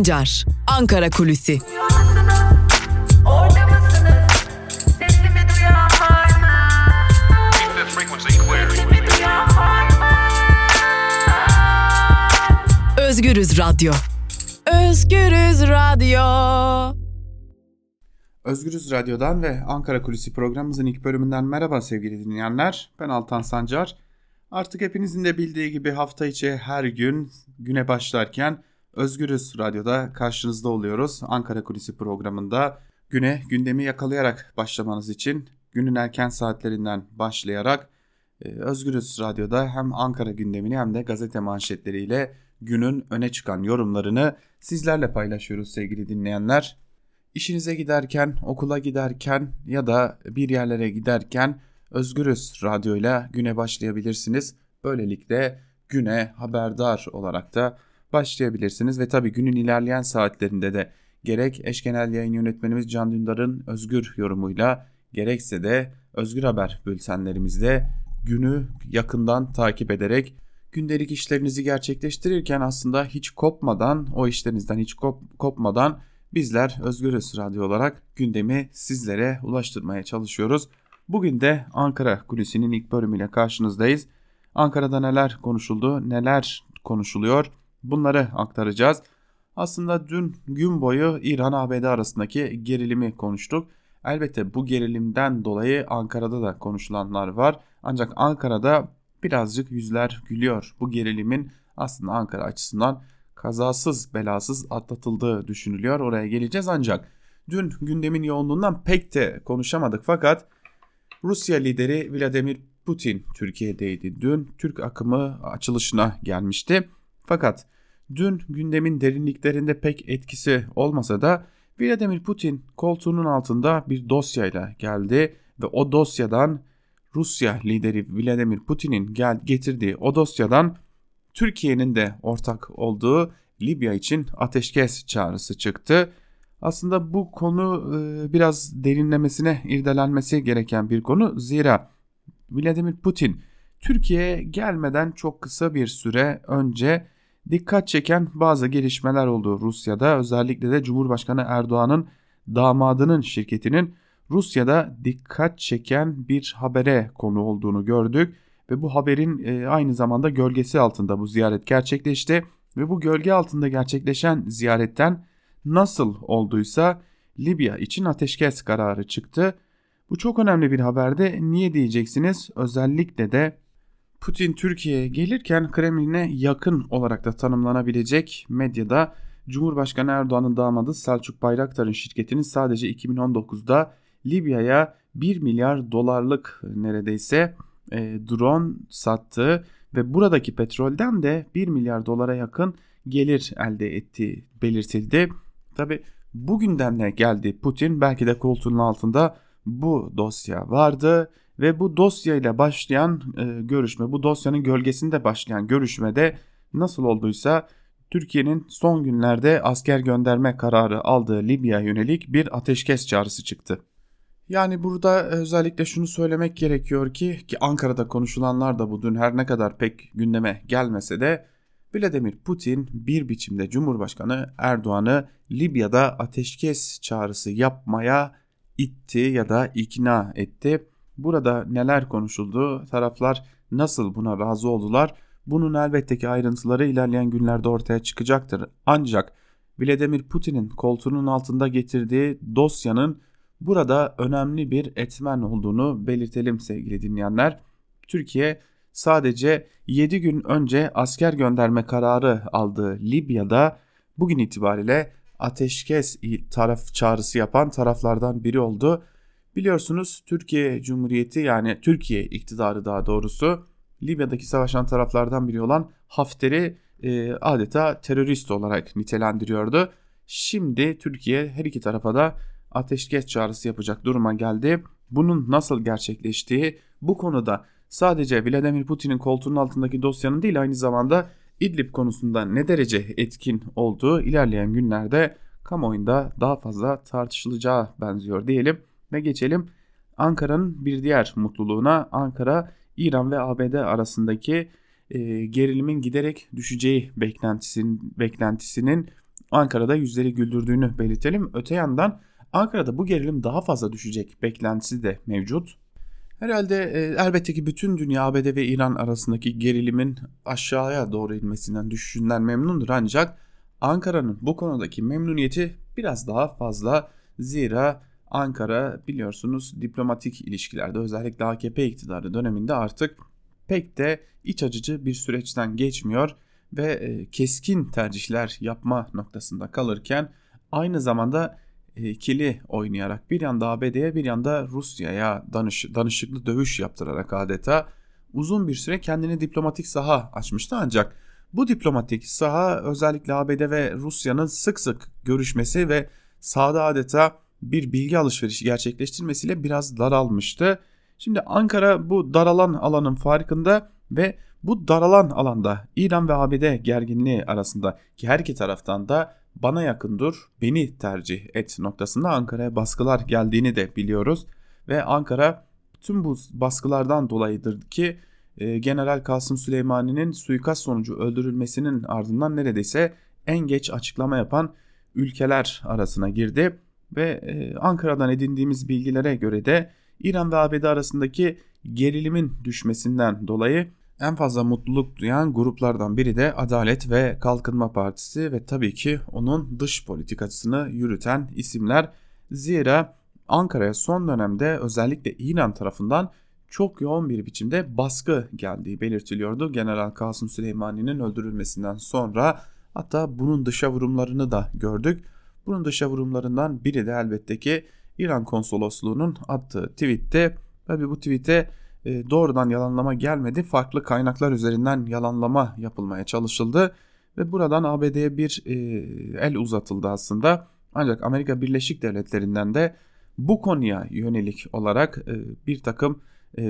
Sancar, Ankara Kulüsi. Özgürüz Radyo. Özgürüz Radyo. Özgürüz Radyo'dan ve Ankara Kulisi programımızın ilk bölümünden merhaba sevgili dinleyenler. Ben Altan Sancar. Artık hepinizin de bildiği gibi hafta içi her gün güne başlarken Özgürüz Radyo'da karşınızda oluyoruz. Ankara Kulisi programında güne gündemi yakalayarak başlamanız için günün erken saatlerinden başlayarak e, Özgürüz Radyo'da hem Ankara gündemini hem de gazete manşetleriyle günün öne çıkan yorumlarını sizlerle paylaşıyoruz sevgili dinleyenler. İşinize giderken, okula giderken ya da bir yerlere giderken Özgürüz Radyo'yla güne başlayabilirsiniz. Böylelikle güne haberdar olarak da başlayabilirsiniz ve tabii günün ilerleyen saatlerinde de gerek eş genel yayın yönetmenimiz Can Dündar'ın özgür yorumuyla gerekse de Özgür Haber bültenlerimizde günü yakından takip ederek gündelik işlerinizi gerçekleştirirken aslında hiç kopmadan o işlerinizden hiç kop, kopmadan bizler Özgürüz Radyo olarak gündemi sizlere ulaştırmaya çalışıyoruz. Bugün de Ankara Kulisi'nin ilk bölümüyle karşınızdayız. Ankara'da neler konuşuldu, neler konuşuluyor bunları aktaracağız. Aslında dün gün boyu İran-ABD arasındaki gerilimi konuştuk. Elbette bu gerilimden dolayı Ankara'da da konuşulanlar var. Ancak Ankara'da birazcık yüzler gülüyor. Bu gerilimin aslında Ankara açısından kazasız belasız atlatıldığı düşünülüyor. Oraya geleceğiz ancak dün gündemin yoğunluğundan pek de konuşamadık fakat Rusya lideri Vladimir Putin Türkiye'deydi. Dün Türk akımı açılışına gelmişti. Fakat dün gündemin derinliklerinde pek etkisi olmasa da Vladimir Putin koltuğunun altında bir dosyayla geldi ve o dosyadan Rusya lideri Vladimir Putin'in gel getirdiği o dosyadan Türkiye'nin de ortak olduğu Libya için ateşkes çağrısı çıktı. Aslında bu konu e, biraz derinlemesine irdelenmesi gereken bir konu. Zira Vladimir Putin Türkiye'ye gelmeden çok kısa bir süre önce dikkat çeken bazı gelişmeler oldu Rusya'da. Özellikle de Cumhurbaşkanı Erdoğan'ın damadının şirketinin Rusya'da dikkat çeken bir habere konu olduğunu gördük ve bu haberin e, aynı zamanda gölgesi altında bu ziyaret gerçekleşti ve bu gölge altında gerçekleşen ziyaretten nasıl olduysa Libya için ateşkes kararı çıktı. Bu çok önemli bir haberde niye diyeceksiniz? Özellikle de Putin Türkiye'ye gelirken Kremlin'e yakın olarak da tanımlanabilecek medyada Cumhurbaşkanı Erdoğan'ın damadı Selçuk Bayraktar'ın şirketinin sadece 2019'da Libya'ya 1 milyar dolarlık neredeyse e, drone sattığı ve buradaki petrolden de 1 milyar dolara yakın gelir elde ettiği belirtildi. Tabi bugünden ne geldi Putin belki de koltuğunun altında bu dosya vardı ve bu dosyayla başlayan e, görüşme bu dosyanın gölgesinde başlayan görüşmede nasıl olduysa Türkiye'nin son günlerde asker gönderme kararı aldığı Libya'ya yönelik bir ateşkes çağrısı çıktı. Yani burada özellikle şunu söylemek gerekiyor ki ki Ankara'da konuşulanlar da bu dün her ne kadar pek gündeme gelmese de Vladimir Putin bir biçimde Cumhurbaşkanı Erdoğan'ı Libya'da ateşkes çağrısı yapmaya itti ya da ikna etti. Burada neler konuşuldu, taraflar nasıl buna razı oldular? Bunun elbette ki ayrıntıları ilerleyen günlerde ortaya çıkacaktır. Ancak Vladimir Putin'in koltuğunun altında getirdiği dosyanın burada önemli bir etmen olduğunu belirtelim sevgili dinleyenler. Türkiye sadece 7 gün önce asker gönderme kararı aldığı Libya'da bugün itibariyle ateşkes taraf çağrısı yapan taraflardan biri oldu. Biliyorsunuz Türkiye Cumhuriyeti yani Türkiye iktidarı daha doğrusu Libya'daki savaşan taraflardan biri olan Hafter'i e, adeta terörist olarak nitelendiriyordu. Şimdi Türkiye her iki tarafa da ateşkes çağrısı yapacak duruma geldi. Bunun nasıl gerçekleştiği bu konuda sadece Vladimir Putin'in koltuğunun altındaki dosyanın değil aynı zamanda İdlib konusunda ne derece etkin olduğu ilerleyen günlerde kamuoyunda daha fazla tartışılacağı benziyor diyelim ve geçelim Ankara'nın bir diğer mutluluğuna Ankara İran ve ABD arasındaki e, gerilimin giderek düşeceği beklentisinin, beklentisinin Ankara'da yüzleri güldürdüğünü belirtelim. Öte yandan Ankara'da bu gerilim daha fazla düşecek beklentisi de mevcut. Herhalde e, elbette ki bütün dünya ABD ve İran arasındaki gerilimin aşağıya doğru inmesinden düşüşünden memnundur ancak Ankara'nın bu konudaki memnuniyeti biraz daha fazla zira Ankara biliyorsunuz diplomatik ilişkilerde özellikle AKP iktidarı döneminde artık pek de iç acıcı bir süreçten geçmiyor ve e, keskin tercihler yapma noktasında kalırken aynı zamanda e, ikili oynayarak bir yanda ABD'ye bir yanda Rusya'ya danış, danışıklı dövüş yaptırarak adeta uzun bir süre kendini diplomatik saha açmıştı. Ancak bu diplomatik saha özellikle ABD ve Rusya'nın sık sık görüşmesi ve sahada adeta bir bilgi alışverişi gerçekleştirmesiyle biraz daralmıştı. Şimdi Ankara bu daralan alanın farkında ve bu daralan alanda İran ve ABD gerginliği arasında ki her iki taraftan da bana yakın dur, beni tercih et noktasında Ankara'ya baskılar geldiğini de biliyoruz. Ve Ankara tüm bu baskılardan dolayıdır ki e, General Kasım Süleymani'nin suikast sonucu öldürülmesinin ardından neredeyse en geç açıklama yapan ülkeler arasına girdi. Ve e, Ankara'dan edindiğimiz bilgilere göre de İran ve ABD arasındaki gerilimin düşmesinden dolayı en fazla mutluluk duyan gruplardan biri de Adalet ve Kalkınma Partisi ve tabii ki onun dış politikasını yürüten isimler. Zira Ankara'ya son dönemde özellikle İran tarafından çok yoğun bir biçimde baskı geldiği belirtiliyordu. General Kasım Süleymani'nin öldürülmesinden sonra hatta bunun dışa vurumlarını da gördük. Bunun dışa vurumlarından biri de elbette ki İran konsolosluğunun attığı tweette tabi bu tweete e, doğrudan yalanlama gelmedi. Farklı kaynaklar üzerinden yalanlama yapılmaya çalışıldı ve buradan ABD'ye bir e, el uzatıldı aslında. Ancak Amerika Birleşik Devletleri'nden de bu konuya yönelik olarak e, bir takım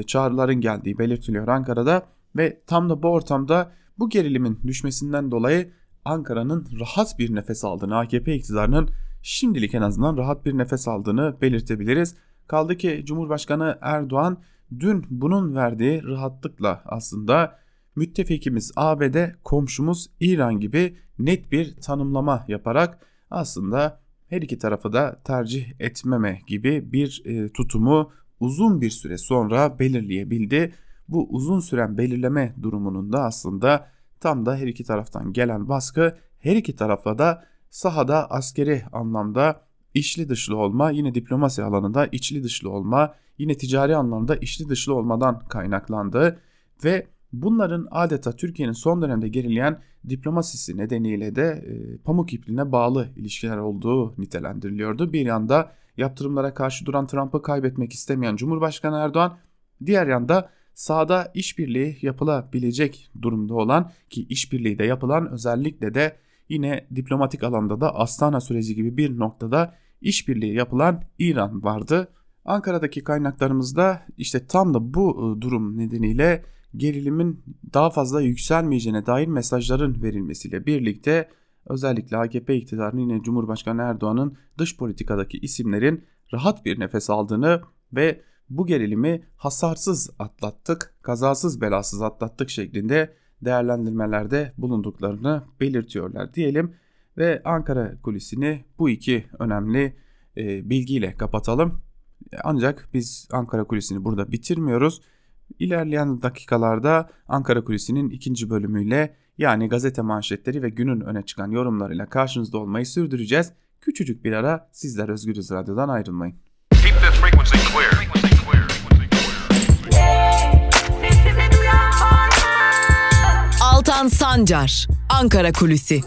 çağrıların geldiği belirtiliyor Ankara'da ve tam da bu ortamda bu gerilimin düşmesinden dolayı Ankara'nın rahat bir nefes aldığını, AKP iktidarının şimdilik en azından rahat bir nefes aldığını belirtebiliriz. Kaldı ki Cumhurbaşkanı Erdoğan dün bunun verdiği rahatlıkla aslında müttefikimiz ABD, komşumuz İran gibi net bir tanımlama yaparak aslında her iki tarafı da tercih etmeme gibi bir e, tutumu uzun bir süre sonra belirleyebildi. Bu uzun süren belirleme durumunun da aslında tam da her iki taraftan gelen baskı her iki tarafla da sahada askeri anlamda içli dışlı olma, yine diplomasi alanında içli dışlı olma, yine ticari anlamda içli dışlı olmadan kaynaklandı ve bunların adeta Türkiye'nin son dönemde gerileyen diplomasisi nedeniyle de e, pamuk ipliğine bağlı ilişkiler olduğu nitelendiriliyordu. Bir yanda yaptırımlara karşı duran Trump'ı kaybetmek istemeyen Cumhurbaşkanı Erdoğan, diğer yanda sahada işbirliği yapılabilecek durumda olan ki işbirliği de yapılan özellikle de yine diplomatik alanda da Astana süreci gibi bir noktada işbirliği yapılan İran vardı. Ankara'daki kaynaklarımızda işte tam da bu e, durum nedeniyle gerilimin daha fazla yükselmeyeceğine dair mesajların verilmesiyle birlikte özellikle AKP iktidarının yine Cumhurbaşkanı Erdoğan'ın dış politikadaki isimlerin rahat bir nefes aldığını ve bu gerilimi hasarsız atlattık, kazasız belasız atlattık şeklinde değerlendirmelerde bulunduklarını belirtiyorlar diyelim ve Ankara kulisini bu iki önemli e, bilgiyle kapatalım. Ancak biz Ankara kulisini burada bitirmiyoruz. İlerleyen dakikalarda Ankara kulisinin ikinci bölümüyle yani gazete manşetleri ve günün öne çıkan yorumlarıyla karşınızda olmayı sürdüreceğiz. Küçücük bir ara sizler Özgürüz Radyo'dan ayrılmayın. Altan Sancar, Ankara Kulüsi.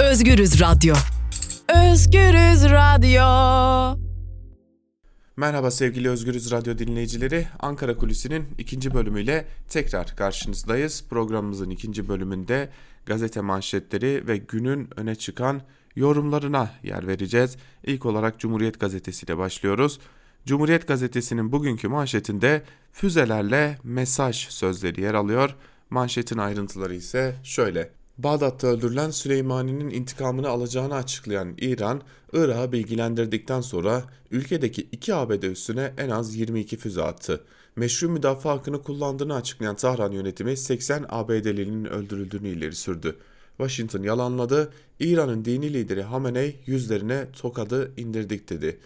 Özgürüz Radyo. Özgürüz Radyo. Merhaba sevgili Özgürüz Radyo dinleyicileri. Ankara Kulisi'nin ikinci bölümüyle tekrar karşınızdayız. Programımızın ikinci bölümünde gazete manşetleri ve günün öne çıkan yorumlarına yer vereceğiz. İlk olarak Cumhuriyet Gazetesi ile başlıyoruz. Cumhuriyet Gazetesi'nin bugünkü manşetinde füzelerle mesaj sözleri yer alıyor. Manşetin ayrıntıları ise şöyle. Bağdat'ta öldürülen Süleymani'nin intikamını alacağını açıklayan İran, Irak'ı bilgilendirdikten sonra ülkedeki iki ABD üssüne en az 22 füze attı. Meşru müdafaa hakkını kullandığını açıklayan Tahran yönetimi 80 ABD'linin öldürüldüğünü ileri sürdü. Washington yalanladı, İran'ın dini lideri Hamenei yüzlerine tokadı indirdik dedi.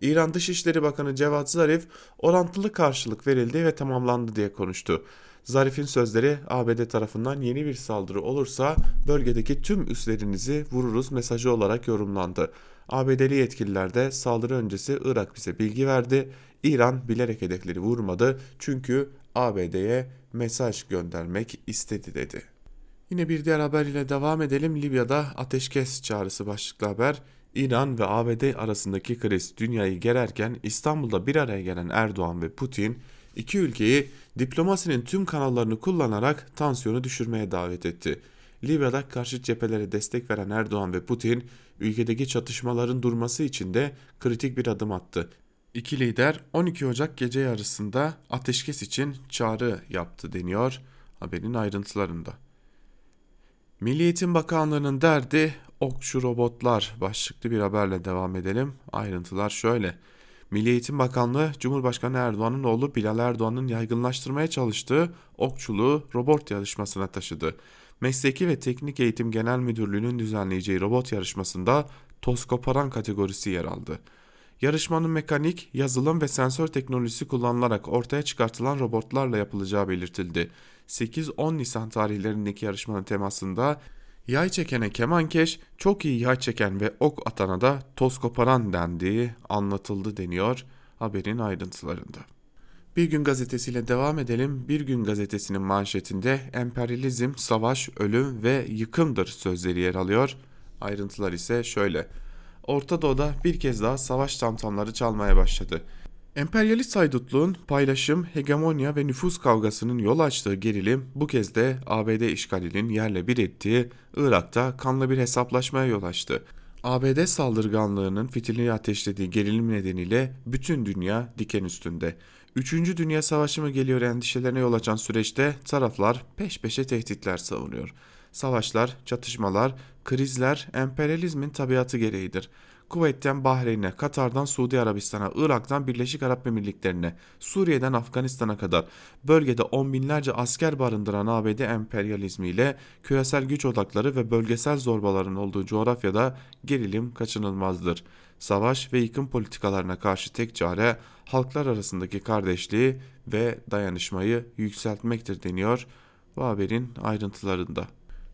İran Dışişleri Bakanı Cevat Zarif orantılı karşılık verildi ve tamamlandı diye konuştu. Zarif'in sözleri ABD tarafından yeni bir saldırı olursa bölgedeki tüm üslerinizi vururuz mesajı olarak yorumlandı. ABD'li yetkililer de saldırı öncesi Irak bize bilgi verdi. İran bilerek hedefleri vurmadı çünkü ABD'ye mesaj göndermek istedi dedi. Yine bir diğer haber ile devam edelim. Libya'da ateşkes çağrısı başlıklı haber. İran ve ABD arasındaki kriz dünyayı gererken İstanbul'da bir araya gelen Erdoğan ve Putin iki ülkeyi diplomasinin tüm kanallarını kullanarak tansiyonu düşürmeye davet etti. Libya'da karşı cephelere destek veren Erdoğan ve Putin ülkedeki çatışmaların durması için de kritik bir adım attı. İki lider 12 Ocak gece yarısında ateşkes için çağrı yaptı deniyor haberin ayrıntılarında. Milli Eğitim Bakanlığı'nın derdi okçu robotlar başlıklı bir haberle devam edelim. Ayrıntılar şöyle. Milli Eğitim Bakanlığı Cumhurbaşkanı Erdoğan'ın oğlu Bilal Erdoğan'ın yaygınlaştırmaya çalıştığı okçuluğu robot yarışmasına taşıdı. Mesleki ve Teknik Eğitim Genel Müdürlüğü'nün düzenleyeceği robot yarışmasında toz koparan kategorisi yer aldı. Yarışmanın mekanik, yazılım ve sensör teknolojisi kullanılarak ortaya çıkartılan robotlarla yapılacağı belirtildi. 8-10 Nisan tarihlerindeki yarışmanın temasında yay çekene kemankeş, çok iyi yay çeken ve ok atana da toz koparan dendiği anlatıldı deniyor haberin ayrıntılarında. Bir gün gazetesiyle devam edelim. Bir gün gazetesinin manşetinde emperyalizm, savaş, ölüm ve yıkımdır sözleri yer alıyor. Ayrıntılar ise şöyle. Orta Doğu'da bir kez daha savaş tamtamları çalmaya başladı. Emperyalist haydutluğun paylaşım, hegemonya ve nüfus kavgasının yol açtığı gerilim bu kez de ABD işgalinin yerle bir ettiği Irak'ta kanlı bir hesaplaşmaya yol açtı. ABD saldırganlığının fitilini ateşlediği gerilim nedeniyle bütün dünya diken üstünde. Üçüncü Dünya Savaşı mı geliyor endişelerine yol açan süreçte taraflar peş peşe tehditler savunuyor. Savaşlar, çatışmalar, krizler emperyalizmin tabiatı gereğidir. Kuveyt'ten Bahreyn'e, Katar'dan Suudi Arabistan'a, Irak'tan Birleşik Arap Emirlikleri'ne, Suriye'den Afganistan'a kadar bölgede on binlerce asker barındıran ABD emperyalizmiyle küresel güç odakları ve bölgesel zorbaların olduğu coğrafyada gerilim kaçınılmazdır. Savaş ve yıkım politikalarına karşı tek çare halklar arasındaki kardeşliği ve dayanışmayı yükseltmektir deniyor bu haberin ayrıntılarında.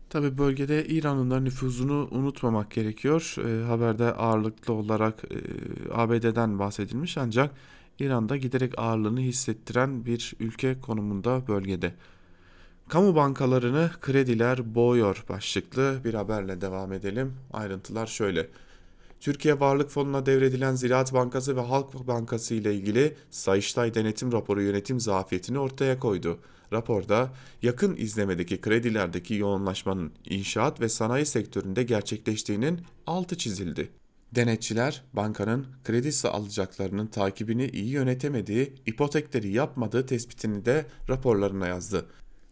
Tabi bölgede da nüfuzunu unutmamak gerekiyor. E, haberde ağırlıklı olarak e, ABD'den bahsedilmiş ancak İran'da giderek ağırlığını hissettiren bir ülke konumunda bölgede. Kamu bankalarını krediler boğuyor başlıklı bir haberle devam edelim. Ayrıntılar şöyle. Türkiye Varlık Fonu'na devredilen Ziraat Bankası ve Halk Bankası ile ilgili Sayıştay Denetim Raporu yönetim zafiyetini ortaya koydu. Raporda yakın izlemedeki kredilerdeki yoğunlaşmanın inşaat ve sanayi sektöründe gerçekleştiğinin altı çizildi. Denetçiler bankanın kredi alacaklarının takibini iyi yönetemediği, ipotekleri yapmadığı tespitini de raporlarına yazdı.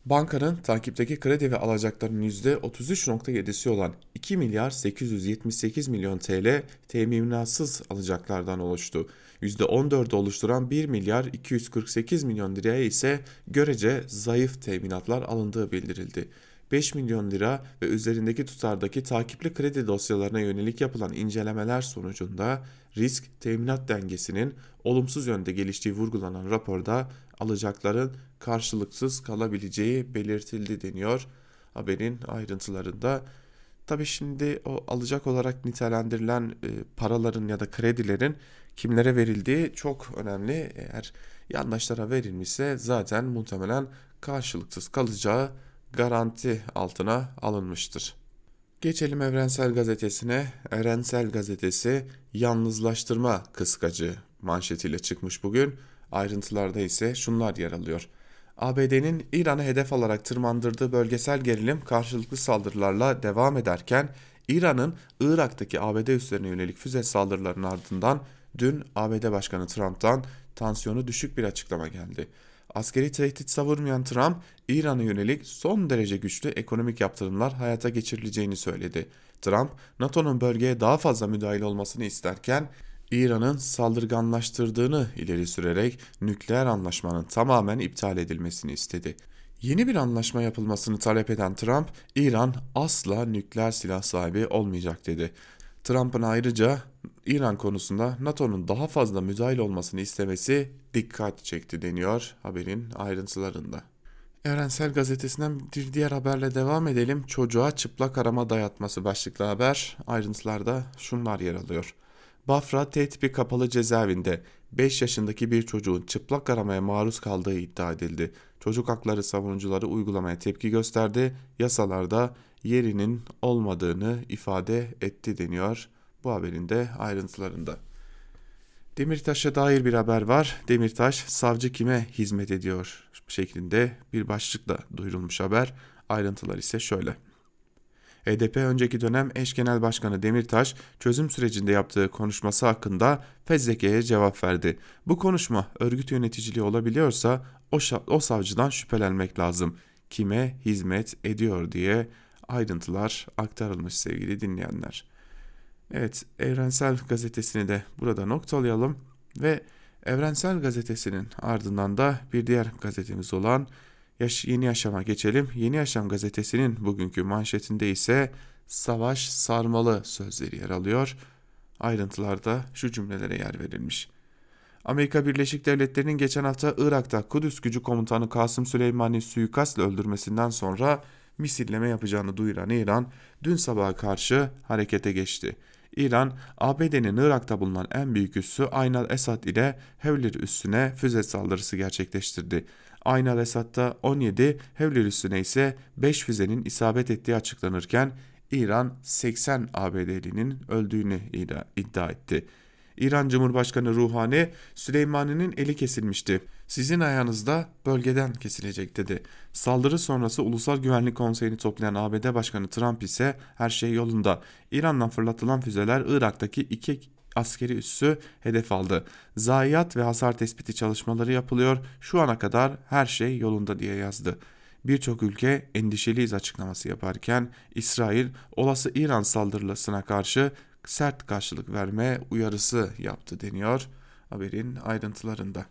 Bankanın takipteki kredi ve alacakların %33.7'si olan 2 milyar 878 milyon TL teminatsız alacaklardan oluştu. %14'ü oluşturan 1 milyar 248 milyon liraya ise görece zayıf teminatlar alındığı bildirildi. 5 milyon lira ve üzerindeki tutardaki takipli kredi dosyalarına yönelik yapılan incelemeler sonucunda risk teminat dengesinin olumsuz yönde geliştiği vurgulanan raporda alacakların karşılıksız kalabileceği belirtildi deniyor haberin ayrıntılarında. Tabi şimdi o alacak olarak nitelendirilen e, paraların ya da kredilerin kimlere verildiği çok önemli. Eğer yandaşlara verilmişse zaten muhtemelen karşılıksız kalacağı garanti altına alınmıştır. Geçelim Evrensel Gazetesi'ne. Evrensel Gazetesi yalnızlaştırma kıskacı manşetiyle çıkmış bugün. Ayrıntılarda ise şunlar yer alıyor. ABD'nin İran'ı hedef alarak tırmandırdığı bölgesel gerilim karşılıklı saldırılarla devam ederken İran'ın Irak'taki ABD üslerine yönelik füze saldırılarının ardından dün ABD Başkanı Trump'tan tansiyonu düşük bir açıklama geldi. Askeri tehdit savurmayan Trump, İran'a yönelik son derece güçlü ekonomik yaptırımlar hayata geçirileceğini söyledi. Trump, NATO'nun bölgeye daha fazla müdahil olmasını isterken İran'ın saldırganlaştırdığını ileri sürerek nükleer anlaşmanın tamamen iptal edilmesini istedi. Yeni bir anlaşma yapılmasını talep eden Trump, İran asla nükleer silah sahibi olmayacak dedi. Trump'ın ayrıca İran konusunda NATO'nun daha fazla müdahil olmasını istemesi dikkat çekti deniyor haberin ayrıntılarında. Evrensel Gazetesi'nden bir diğer haberle devam edelim. Çocuğa çıplak arama dayatması başlıklı haber. Ayrıntılarda şunlar yer alıyor. Bafra T kapalı cezaevinde 5 yaşındaki bir çocuğun çıplak aramaya maruz kaldığı iddia edildi. Çocuk hakları savunucuları uygulamaya tepki gösterdi. Yasalarda yerinin olmadığını ifade etti deniyor bu haberin de ayrıntılarında. Demirtaş'a dair bir haber var. Demirtaş savcı kime hizmet ediyor şeklinde bir başlıkla duyurulmuş haber. Ayrıntılar ise şöyle. HDP önceki dönem eş genel başkanı Demirtaş çözüm sürecinde yaptığı konuşması hakkında fezlekeye cevap verdi. Bu konuşma örgüt yöneticiliği olabiliyorsa o, o savcıdan şüphelenmek lazım. Kime hizmet ediyor diye ayrıntılar aktarılmış sevgili dinleyenler. Evet, Evrensel Gazetesi'ni de burada noktalayalım ve Evrensel Gazetesi'nin ardından da bir diğer gazetemiz olan Yaş Yeni Yaşam'a geçelim. Yeni Yaşam gazetesinin bugünkü manşetinde ise savaş sarmalı sözleri yer alıyor. Ayrıntılarda şu cümlelere yer verilmiş. Amerika Birleşik Devletleri'nin geçen hafta Irak'ta Kudüs gücü komutanı Kasım Süleymani suikastla öldürmesinden sonra misilleme yapacağını duyuran İran dün sabaha karşı harekete geçti. İran, ABD'nin Irak'ta bulunan en büyük üssü Aynal Esad ile Hevlir üssüne füze saldırısı gerçekleştirdi. Aynal Esad'da 17, Hevlir üssüne ise 5 füzenin isabet ettiği açıklanırken İran 80 ABD'linin öldüğünü iddia etti. İran Cumhurbaşkanı Ruhani Süleymani'nin eli kesilmişti. Sizin ayağınızda bölgeden kesilecek dedi. Saldırı sonrası Ulusal Güvenlik Konseyi'ni toplayan ABD Başkanı Trump ise her şey yolunda. İran'dan fırlatılan füzeler Irak'taki iki askeri üssü hedef aldı. Zayiat ve hasar tespiti çalışmaları yapılıyor. Şu ana kadar her şey yolunda diye yazdı. Birçok ülke endişeliyiz açıklaması yaparken İsrail olası İran saldırısına karşı sert karşılık verme uyarısı yaptı deniyor haberin ayrıntılarında.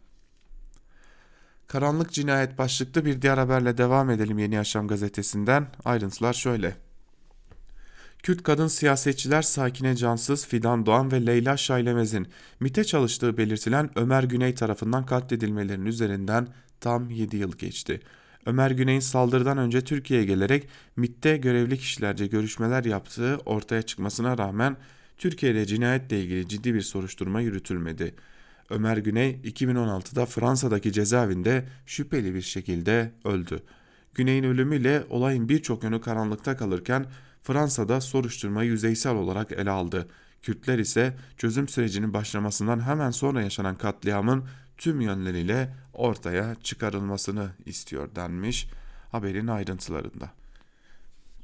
Karanlık cinayet başlıklı bir diğer haberle devam edelim Yeni Yaşam gazetesinden. Ayrıntılar şöyle. Kürt kadın siyasetçiler Sakine Cansız, Fidan Doğan ve Leyla Şaylemez'in MIT'e çalıştığı belirtilen Ömer Güney tarafından katledilmelerinin üzerinden tam 7 yıl geçti. Ömer Güney'in saldırıdan önce Türkiye'ye gelerek MIT'te görevli kişilerce görüşmeler yaptığı ortaya çıkmasına rağmen Türkiye'de cinayetle ilgili ciddi bir soruşturma yürütülmedi. Ömer Güney 2016'da Fransa'daki cezaevinde şüpheli bir şekilde öldü. Güney'in ölümüyle olayın birçok yönü karanlıkta kalırken Fransa'da soruşturma yüzeysel olarak ele aldı. Kürtler ise çözüm sürecinin başlamasından hemen sonra yaşanan katliamın tüm yönleriyle ortaya çıkarılmasını istiyor denmiş haberin ayrıntılarında.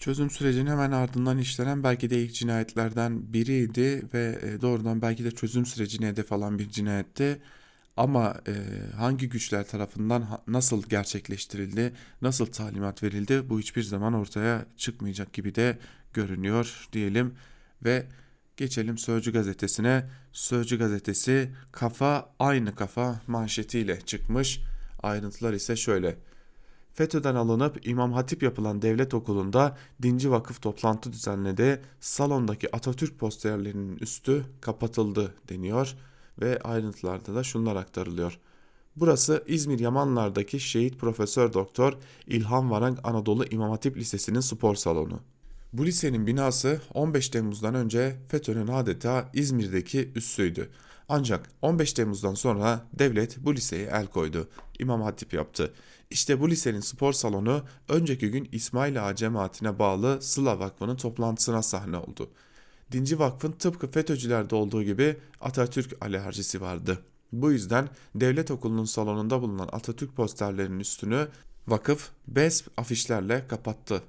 Çözüm sürecinin hemen ardından işlenen belki de ilk cinayetlerden biriydi ve e, doğrudan belki de çözüm sürecine hedef alan bir cinayetti. Ama e, hangi güçler tarafından nasıl gerçekleştirildi, nasıl talimat verildi bu hiçbir zaman ortaya çıkmayacak gibi de görünüyor diyelim. Ve geçelim Sözcü gazetesine. Sözcü gazetesi kafa aynı kafa manşetiyle çıkmış. Ayrıntılar ise şöyle. FETÖ'den alınıp İmam Hatip yapılan devlet okulunda dinci vakıf toplantı düzenledi. Salondaki Atatürk posterlerinin üstü kapatıldı deniyor ve ayrıntılarda da şunlar aktarılıyor. Burası İzmir Yamanlar'daki Şehit Profesör Doktor İlhan Varang Anadolu İmam Hatip Lisesi'nin spor salonu. Bu lisenin binası 15 Temmuz'dan önce FETÖ'nün adeta İzmir'deki üssüydü. Ancak 15 Temmuz'dan sonra devlet bu liseye el koydu. İmam Hatip yaptı. İşte bu lisenin spor salonu önceki gün İsmail Ağa cemaatine bağlı Sıla Vakfı'nın toplantısına sahne oldu. Dinci Vakfı'nın tıpkı FETÖ'cülerde olduğu gibi Atatürk alerjisi vardı. Bu yüzden devlet okulunun salonunda bulunan Atatürk posterlerinin üstünü vakıf bez afişlerle kapattı.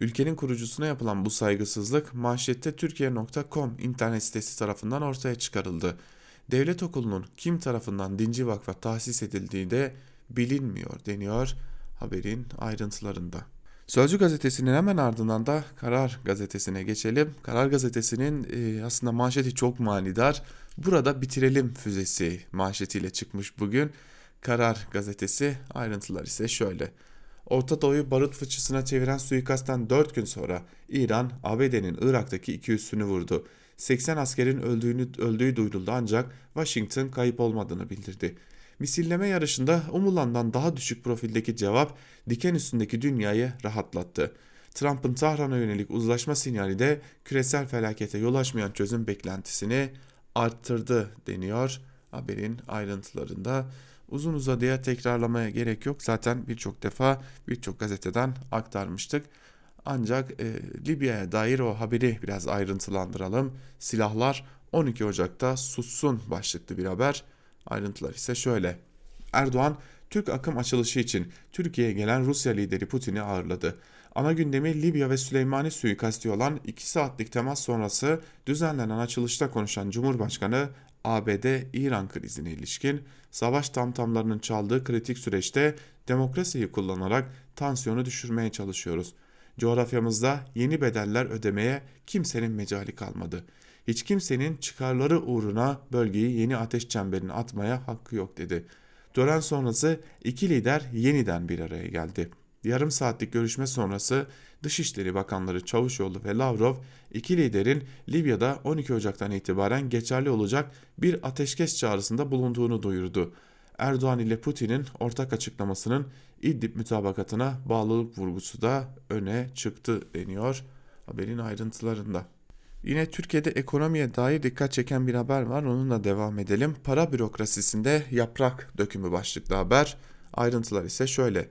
Ülkenin kurucusuna yapılan bu saygısızlık manşette Türkiye.com internet sitesi tarafından ortaya çıkarıldı. Devlet okulunun kim tarafından dinci vakfa tahsis edildiği de bilinmiyor deniyor haberin ayrıntılarında. Sözcü gazetesinin hemen ardından da Karar gazetesine geçelim. Karar gazetesinin e, aslında manşeti çok manidar. Burada bitirelim füzesi manşetiyle çıkmış bugün. Karar gazetesi ayrıntılar ise şöyle. Orta Doğu'yu barut fıçısına çeviren suikastten 4 gün sonra İran, ABD'nin Irak'taki iki üssünü vurdu. 80 askerin öldüğünü, öldüğü duyuruldu ancak Washington kayıp olmadığını bildirdi. Misilleme yarışında umulandan daha düşük profildeki cevap diken üstündeki dünyayı rahatlattı. Trump'ın Tahran'a yönelik uzlaşma sinyali de küresel felakete yol açmayan çözüm beklentisini arttırdı deniyor haberin ayrıntılarında. Uzun uzadıya tekrarlamaya gerek yok. Zaten birçok defa birçok gazeteden aktarmıştık. Ancak e, Libya'ya dair o haberi biraz ayrıntılandıralım. Silahlar 12 Ocak'ta sussun başlıklı bir haber. Ayrıntılar ise şöyle. Erdoğan Türk akım açılışı için Türkiye'ye gelen Rusya lideri Putin'i ağırladı. Ana gündemi Libya ve Süleymani suikasti olan 2 saatlik temas sonrası düzenlenen açılışta konuşan Cumhurbaşkanı ABD-İran krizine ilişkin savaş tamtamlarının çaldığı kritik süreçte demokrasiyi kullanarak tansiyonu düşürmeye çalışıyoruz. Coğrafyamızda yeni bedeller ödemeye kimsenin mecali kalmadı. Hiç kimsenin çıkarları uğruna bölgeyi yeni ateş çemberine atmaya hakkı yok dedi. Tören sonrası iki lider yeniden bir araya geldi. Yarım saatlik görüşme sonrası Dışişleri Bakanları Çavuşoğlu ve Lavrov iki liderin Libya'da 12 Ocak'tan itibaren geçerli olacak bir ateşkes çağrısında bulunduğunu duyurdu. Erdoğan ile Putin'in ortak açıklamasının İdlib mütabakatına bağlılık vurgusu da öne çıktı deniyor haberin ayrıntılarında. Yine Türkiye'de ekonomiye dair dikkat çeken bir haber var. Onunla devam edelim. Para bürokrasisinde yaprak dökümü başlıklı haber. Ayrıntılar ise şöyle.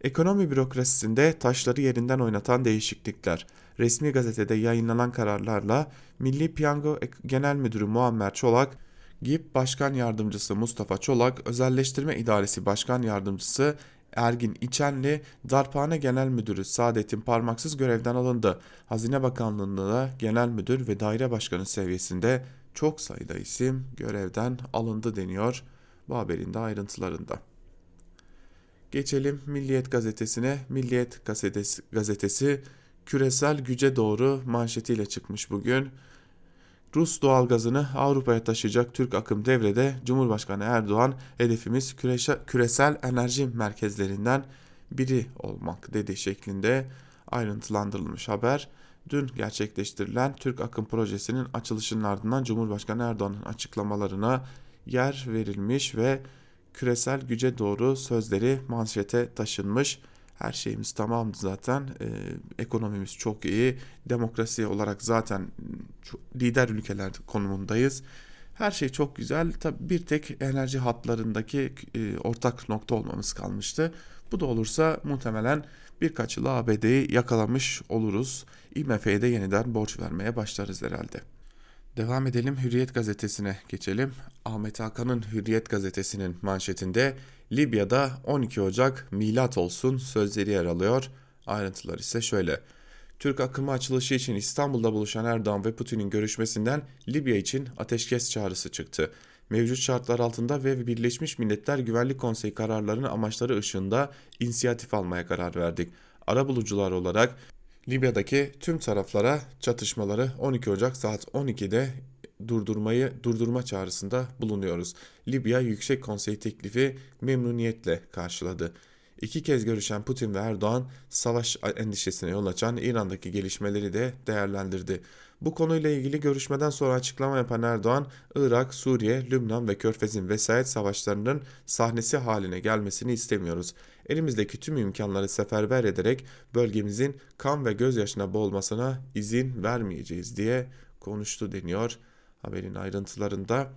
Ekonomi bürokrasisinde taşları yerinden oynatan değişiklikler. Resmi gazetede yayınlanan kararlarla Milli Piyango Genel Müdürü Muammer Çolak, GİP Başkan Yardımcısı Mustafa Çolak, Özelleştirme İdaresi Başkan Yardımcısı Ergin İçenli, Darphane Genel Müdürü Saadet'in parmaksız görevden alındı. Hazine Bakanlığı'nda da Genel Müdür ve Daire Başkanı seviyesinde çok sayıda isim görevden alındı deniyor bu haberin de ayrıntılarında. Geçelim Milliyet gazetesine. Milliyet gazetesi, gazetesi küresel güce doğru manşetiyle çıkmış bugün. Rus doğalgazını Avrupa'ya taşıyacak Türk akım devrede Cumhurbaşkanı Erdoğan hedefimiz küresel enerji merkezlerinden biri olmak dedi şeklinde ayrıntılandırılmış haber. Dün gerçekleştirilen Türk akım projesinin açılışının ardından Cumhurbaşkanı Erdoğan'ın açıklamalarına yer verilmiş ve küresel güce doğru sözleri manşete taşınmış. Her şeyimiz tamamdı zaten. Ee, ekonomimiz çok iyi. Demokrasi olarak zaten lider ülkeler konumundayız. Her şey çok güzel. Tabi bir tek enerji hatlarındaki e, ortak nokta olmamız kalmıştı. Bu da olursa muhtemelen birkaç yıla ABD'yi yakalamış oluruz. IMF'ye de yeniden borç vermeye başlarız herhalde. Devam edelim Hürriyet gazetesine geçelim. Ahmet Hakan'ın Hürriyet gazetesinin manşetinde Libya'da 12 Ocak milat olsun sözleri yer alıyor. Ayrıntılar ise şöyle. Türk akımı açılışı için İstanbul'da buluşan Erdoğan ve Putin'in görüşmesinden Libya için ateşkes çağrısı çıktı. Mevcut şartlar altında ve Birleşmiş Milletler Güvenlik Konseyi kararlarının amaçları ışığında inisiyatif almaya karar verdik. Arabulucular olarak Libya'daki tüm taraflara çatışmaları 12 Ocak saat 12'de durdurmayı durdurma çağrısında bulunuyoruz. Libya Yüksek Konseyi teklifi memnuniyetle karşıladı. İki kez görüşen Putin ve Erdoğan savaş endişesine yol açan İran'daki gelişmeleri de değerlendirdi. Bu konuyla ilgili görüşmeden sonra açıklama yapan Erdoğan, Irak, Suriye, Lübnan ve Körfez'in vesayet savaşlarının sahnesi haline gelmesini istemiyoruz. Elimizdeki tüm imkanları seferber ederek bölgemizin kan ve gözyaşına boğulmasına izin vermeyeceğiz diye konuştu deniyor haberin ayrıntılarında.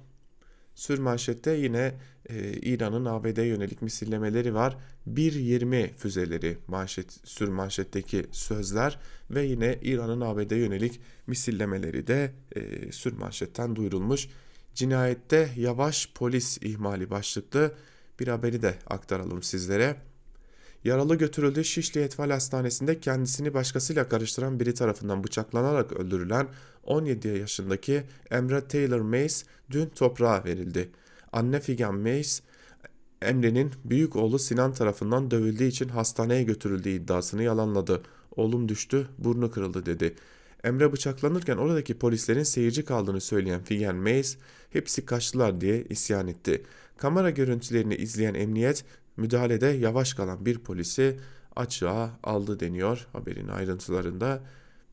Sürmanşette yine e, İran'ın ABD yönelik misillemeleri var. 1.20 füzeleri manşet, sürmanşetteki sözler ve yine İran'ın ABD yönelik misillemeleri de e, sürmanşetten duyurulmuş. Cinayette yavaş polis ihmali başlıklı bir haberi de aktaralım sizlere. Yaralı götürüldüğü Şişli Etfal Hastanesi'nde kendisini başkasıyla karıştıran biri tarafından bıçaklanarak öldürülen 17 yaşındaki Emre Taylor Mace dün toprağa verildi. Anne Figan Mace Emre'nin büyük oğlu Sinan tarafından dövüldüğü için hastaneye götürüldüğü iddiasını yalanladı. Oğlum düştü, burnu kırıldı dedi. Emre bıçaklanırken oradaki polislerin seyirci kaldığını söyleyen Figen Mays, hepsi kaçtılar diye isyan etti. Kamera görüntülerini izleyen emniyet, müdahalede yavaş kalan bir polisi açığa aldı deniyor haberin ayrıntılarında.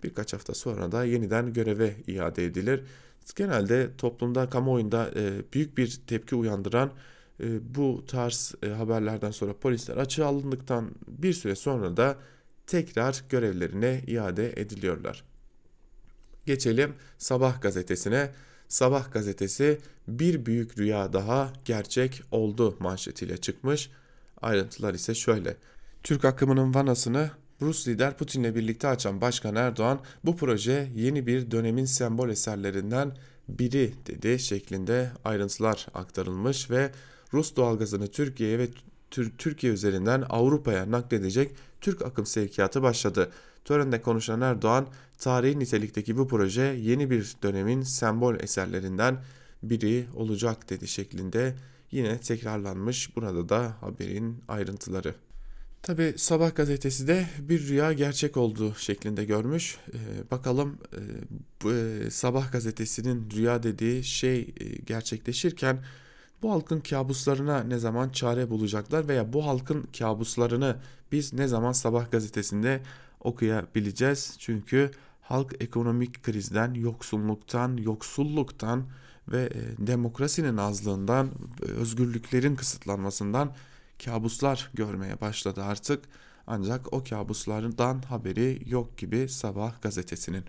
Birkaç hafta sonra da yeniden göreve iade edilir. Genelde toplumda, kamuoyunda e, büyük bir tepki uyandıran e, bu tarz e, haberlerden sonra polisler açığa alındıktan bir süre sonra da tekrar görevlerine iade ediliyorlar. Geçelim Sabah gazetesine. Sabah gazetesi bir büyük rüya daha gerçek oldu manşetiyle çıkmış. Ayrıntılar ise şöyle. Türk akımının vanasını Rus lider Putin'le birlikte açan Başkan Erdoğan bu proje yeni bir dönemin sembol eserlerinden biri dedi şeklinde ayrıntılar aktarılmış ve Rus doğalgazını Türkiye'ye ve Türkiye üzerinden Avrupa'ya nakledecek Türk akım sevkiyatı başladı. Törende konuşan Erdoğan, tarihi nitelikteki bu proje yeni bir dönemin sembol eserlerinden biri olacak dedi şeklinde yine tekrarlanmış burada da haberin ayrıntıları. Tabi Sabah gazetesi de bir rüya gerçek oldu şeklinde görmüş. Ee, bakalım e, bu, e, Sabah gazetesinin rüya dediği şey e, gerçekleşirken bu halkın kabuslarına ne zaman çare bulacaklar veya bu halkın kabuslarını biz ne zaman Sabah gazetesinde okuyabileceğiz? Çünkü halk ekonomik krizden, yoksulluktan, yoksulluktan ve e, demokrasinin azlığından, özgürlüklerin kısıtlanmasından kabuslar görmeye başladı artık. Ancak o kabuslardan haberi yok gibi Sabah gazetesinin.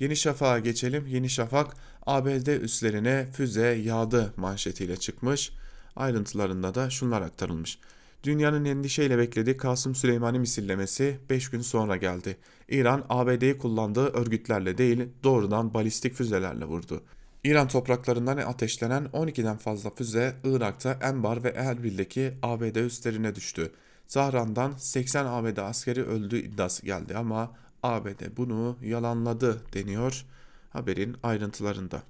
Yeni Şafak'a geçelim. Yeni Şafak ABD üslerine füze yağdı manşetiyle çıkmış. Ayrıntılarında da şunlar aktarılmış. Dünyanın endişeyle beklediği Kasım Süleymani misillemesi 5 gün sonra geldi. İran ABD'yi kullandığı örgütlerle değil doğrudan balistik füzelerle vurdu. İran topraklarından ateşlenen 12'den fazla füze Irak'ta Enbar ve Erbil'deki ABD üslerine düştü. Zahran'dan 80 ABD askeri öldüğü iddiası geldi ama ABD bunu yalanladı deniyor haberin ayrıntılarında.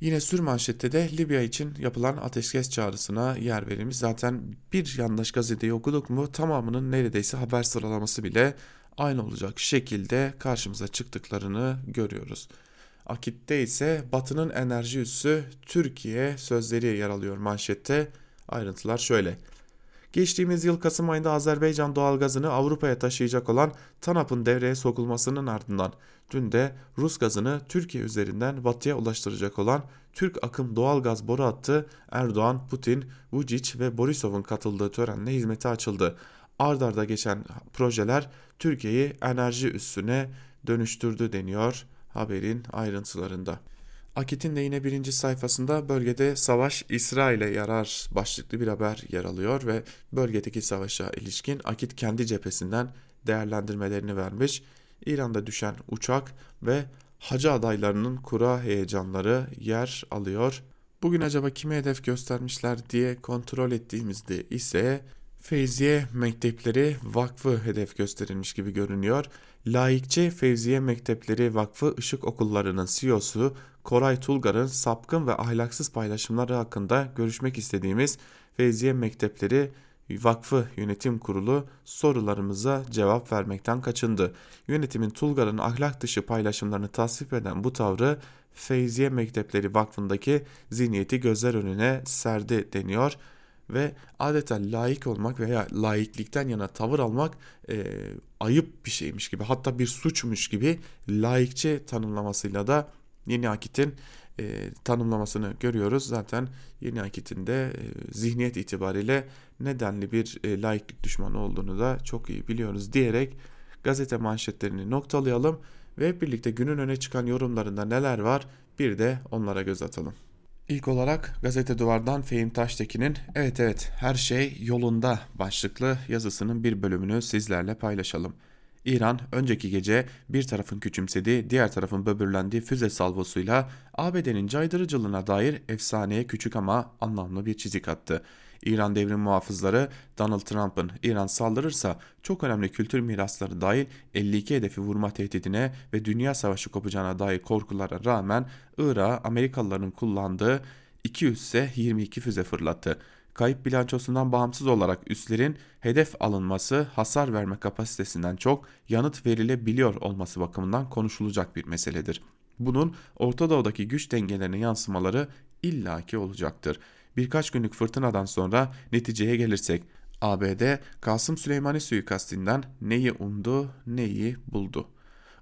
Yine sür manşette de Libya için yapılan ateşkes çağrısına yer verilmiş. Zaten bir yandaş gazeteyi okuduk mu tamamının neredeyse haber sıralaması bile aynı olacak şekilde karşımıza çıktıklarını görüyoruz. Akit'te ise Batı'nın enerji üssü Türkiye sözleri yer alıyor manşette. Ayrıntılar şöyle. Geçtiğimiz yıl Kasım ayında Azerbaycan doğalgazını Avrupa'ya taşıyacak olan TANAP'ın devreye sokulmasının ardından dün de Rus gazını Türkiye üzerinden batıya ulaştıracak olan Türk akım doğalgaz boru hattı Erdoğan, Putin, Vucic ve Borisov'un katıldığı törenle hizmete açıldı. Ardarda geçen projeler Türkiye'yi enerji üssüne dönüştürdü deniyor haberin ayrıntılarında. Akit'in de yine birinci sayfasında bölgede savaş İsrail'e yarar başlıklı bir haber yer alıyor ve bölgedeki savaşa ilişkin Akit kendi cephesinden değerlendirmelerini vermiş. İran'da düşen uçak ve hacı adaylarının kura heyecanları yer alıyor. Bugün acaba kime hedef göstermişler diye kontrol ettiğimizde ise Feyziye Mektepleri Vakfı hedef gösterilmiş gibi görünüyor. Laikçi Fevziye Mektepleri Vakfı Işık Okulları'nın CEO'su Koray Tulgar'ın sapkın ve ahlaksız paylaşımları hakkında görüşmek istediğimiz Fevziye Mektepleri Vakfı Yönetim Kurulu sorularımıza cevap vermekten kaçındı. Yönetimin Tulgar'ın ahlak dışı paylaşımlarını tasvip eden bu tavrı Feyziye Mektepleri Vakfı'ndaki zihniyeti gözler önüne serdi deniyor ve adeta layık olmak veya laiklikten yana tavır almak e, ayıp bir şeymiş gibi hatta bir suçmuş gibi laikçe tanımlamasıyla da Yeni Akit'in e, tanımlamasını görüyoruz. Zaten Yeni Akit'in de e, zihniyet itibariyle nedenli bir e, laiklik düşmanı olduğunu da çok iyi biliyoruz diyerek gazete manşetlerini noktalayalım ve birlikte günün öne çıkan yorumlarında neler var bir de onlara göz atalım. İlk olarak Gazete Duvar'dan Fehim Taştekin'in Evet evet her şey yolunda başlıklı yazısının bir bölümünü sizlerle paylaşalım. İran önceki gece bir tarafın küçümsediği, diğer tarafın böbürlendiği füze salvosuyla ABD'nin caydırıcılığına dair efsaneye küçük ama anlamlı bir çizik attı. İran devrim muhafızları Donald Trump'ın İran saldırırsa çok önemli kültür mirasları dahil 52 hedefi vurma tehdidine ve dünya savaşı kopacağına dair korkulara rağmen Irak'a Amerikalıların kullandığı 200 ise 22 füze fırlattı. kayıp bilançosundan bağımsız olarak üslerin hedef alınması hasar verme kapasitesinden çok yanıt verilebiliyor olması bakımından konuşulacak bir meseledir. Bunun Orta Doğu'daki güç dengelerine yansımaları illaki olacaktır. Birkaç günlük fırtınadan sonra neticeye gelirsek ABD Kasım Süleymani suikastinden neyi umdu neyi buldu.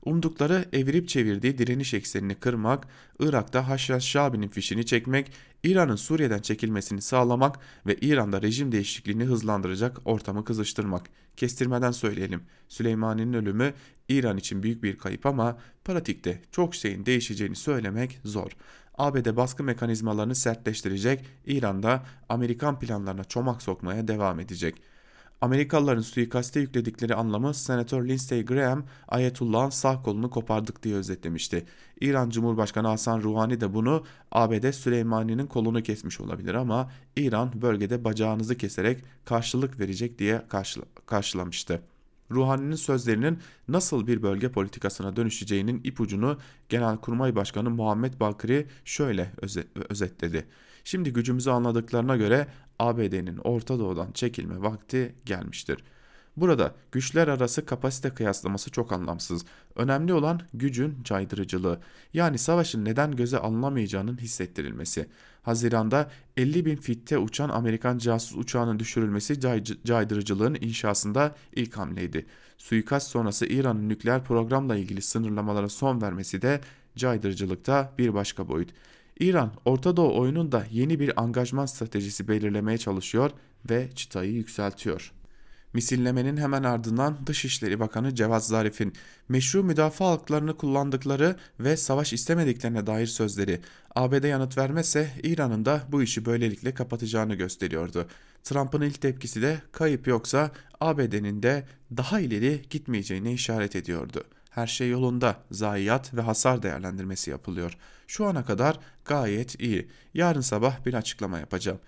Umdukları evirip çevirdiği direniş eksenini kırmak, Irak'ta Haşhaş Şabi'nin fişini çekmek, İran'ın Suriye'den çekilmesini sağlamak ve İran'da rejim değişikliğini hızlandıracak ortamı kızıştırmak. Kestirmeden söyleyelim, Süleymani'nin ölümü İran için büyük bir kayıp ama pratikte çok şeyin değişeceğini söylemek zor. ABD baskı mekanizmalarını sertleştirecek, İran'da Amerikan planlarına çomak sokmaya devam edecek.'' Amerikalıların suikaste yükledikleri anlamı Senatör Lindsey Graham Ayetullah'ın sağ kolunu kopardık diye özetlemişti. İran Cumhurbaşkanı Hasan Ruhani de bunu ABD Süleymani'nin kolunu kesmiş olabilir ama İran bölgede bacağınızı keserek karşılık verecek diye karşıla karşılamıştı. Ruhani'nin sözlerinin nasıl bir bölge politikasına dönüşeceğinin ipucunu Genelkurmay Başkanı Muhammed Bakri şöyle özetledi. Şimdi gücümüzü anladıklarına göre ABD'nin Orta Doğu'dan çekilme vakti gelmiştir. Burada güçler arası kapasite kıyaslaması çok anlamsız. Önemli olan gücün caydırıcılığı. Yani savaşın neden göze alınamayacağının hissettirilmesi. Haziranda 50 bin fitte uçan Amerikan casus uçağının düşürülmesi caydırıcılığın inşasında ilk hamleydi. Suikast sonrası İran'ın nükleer programla ilgili sınırlamalara son vermesi de caydırıcılıkta bir başka boyut. İran, Orta Doğu oyununda yeni bir angajman stratejisi belirlemeye çalışıyor ve çıtayı yükseltiyor. Misillemenin hemen ardından Dışişleri Bakanı Cevat Zarif'in meşru müdafaa haklarını kullandıkları ve savaş istemediklerine dair sözleri ABD yanıt vermezse İran'ın da bu işi böylelikle kapatacağını gösteriyordu. Trump'ın ilk tepkisi de kayıp yoksa ABD'nin de daha ileri gitmeyeceğine işaret ediyordu. Her şey yolunda, zayiat ve hasar değerlendirmesi yapılıyor. Şu ana kadar gayet iyi. Yarın sabah bir açıklama yapacağım.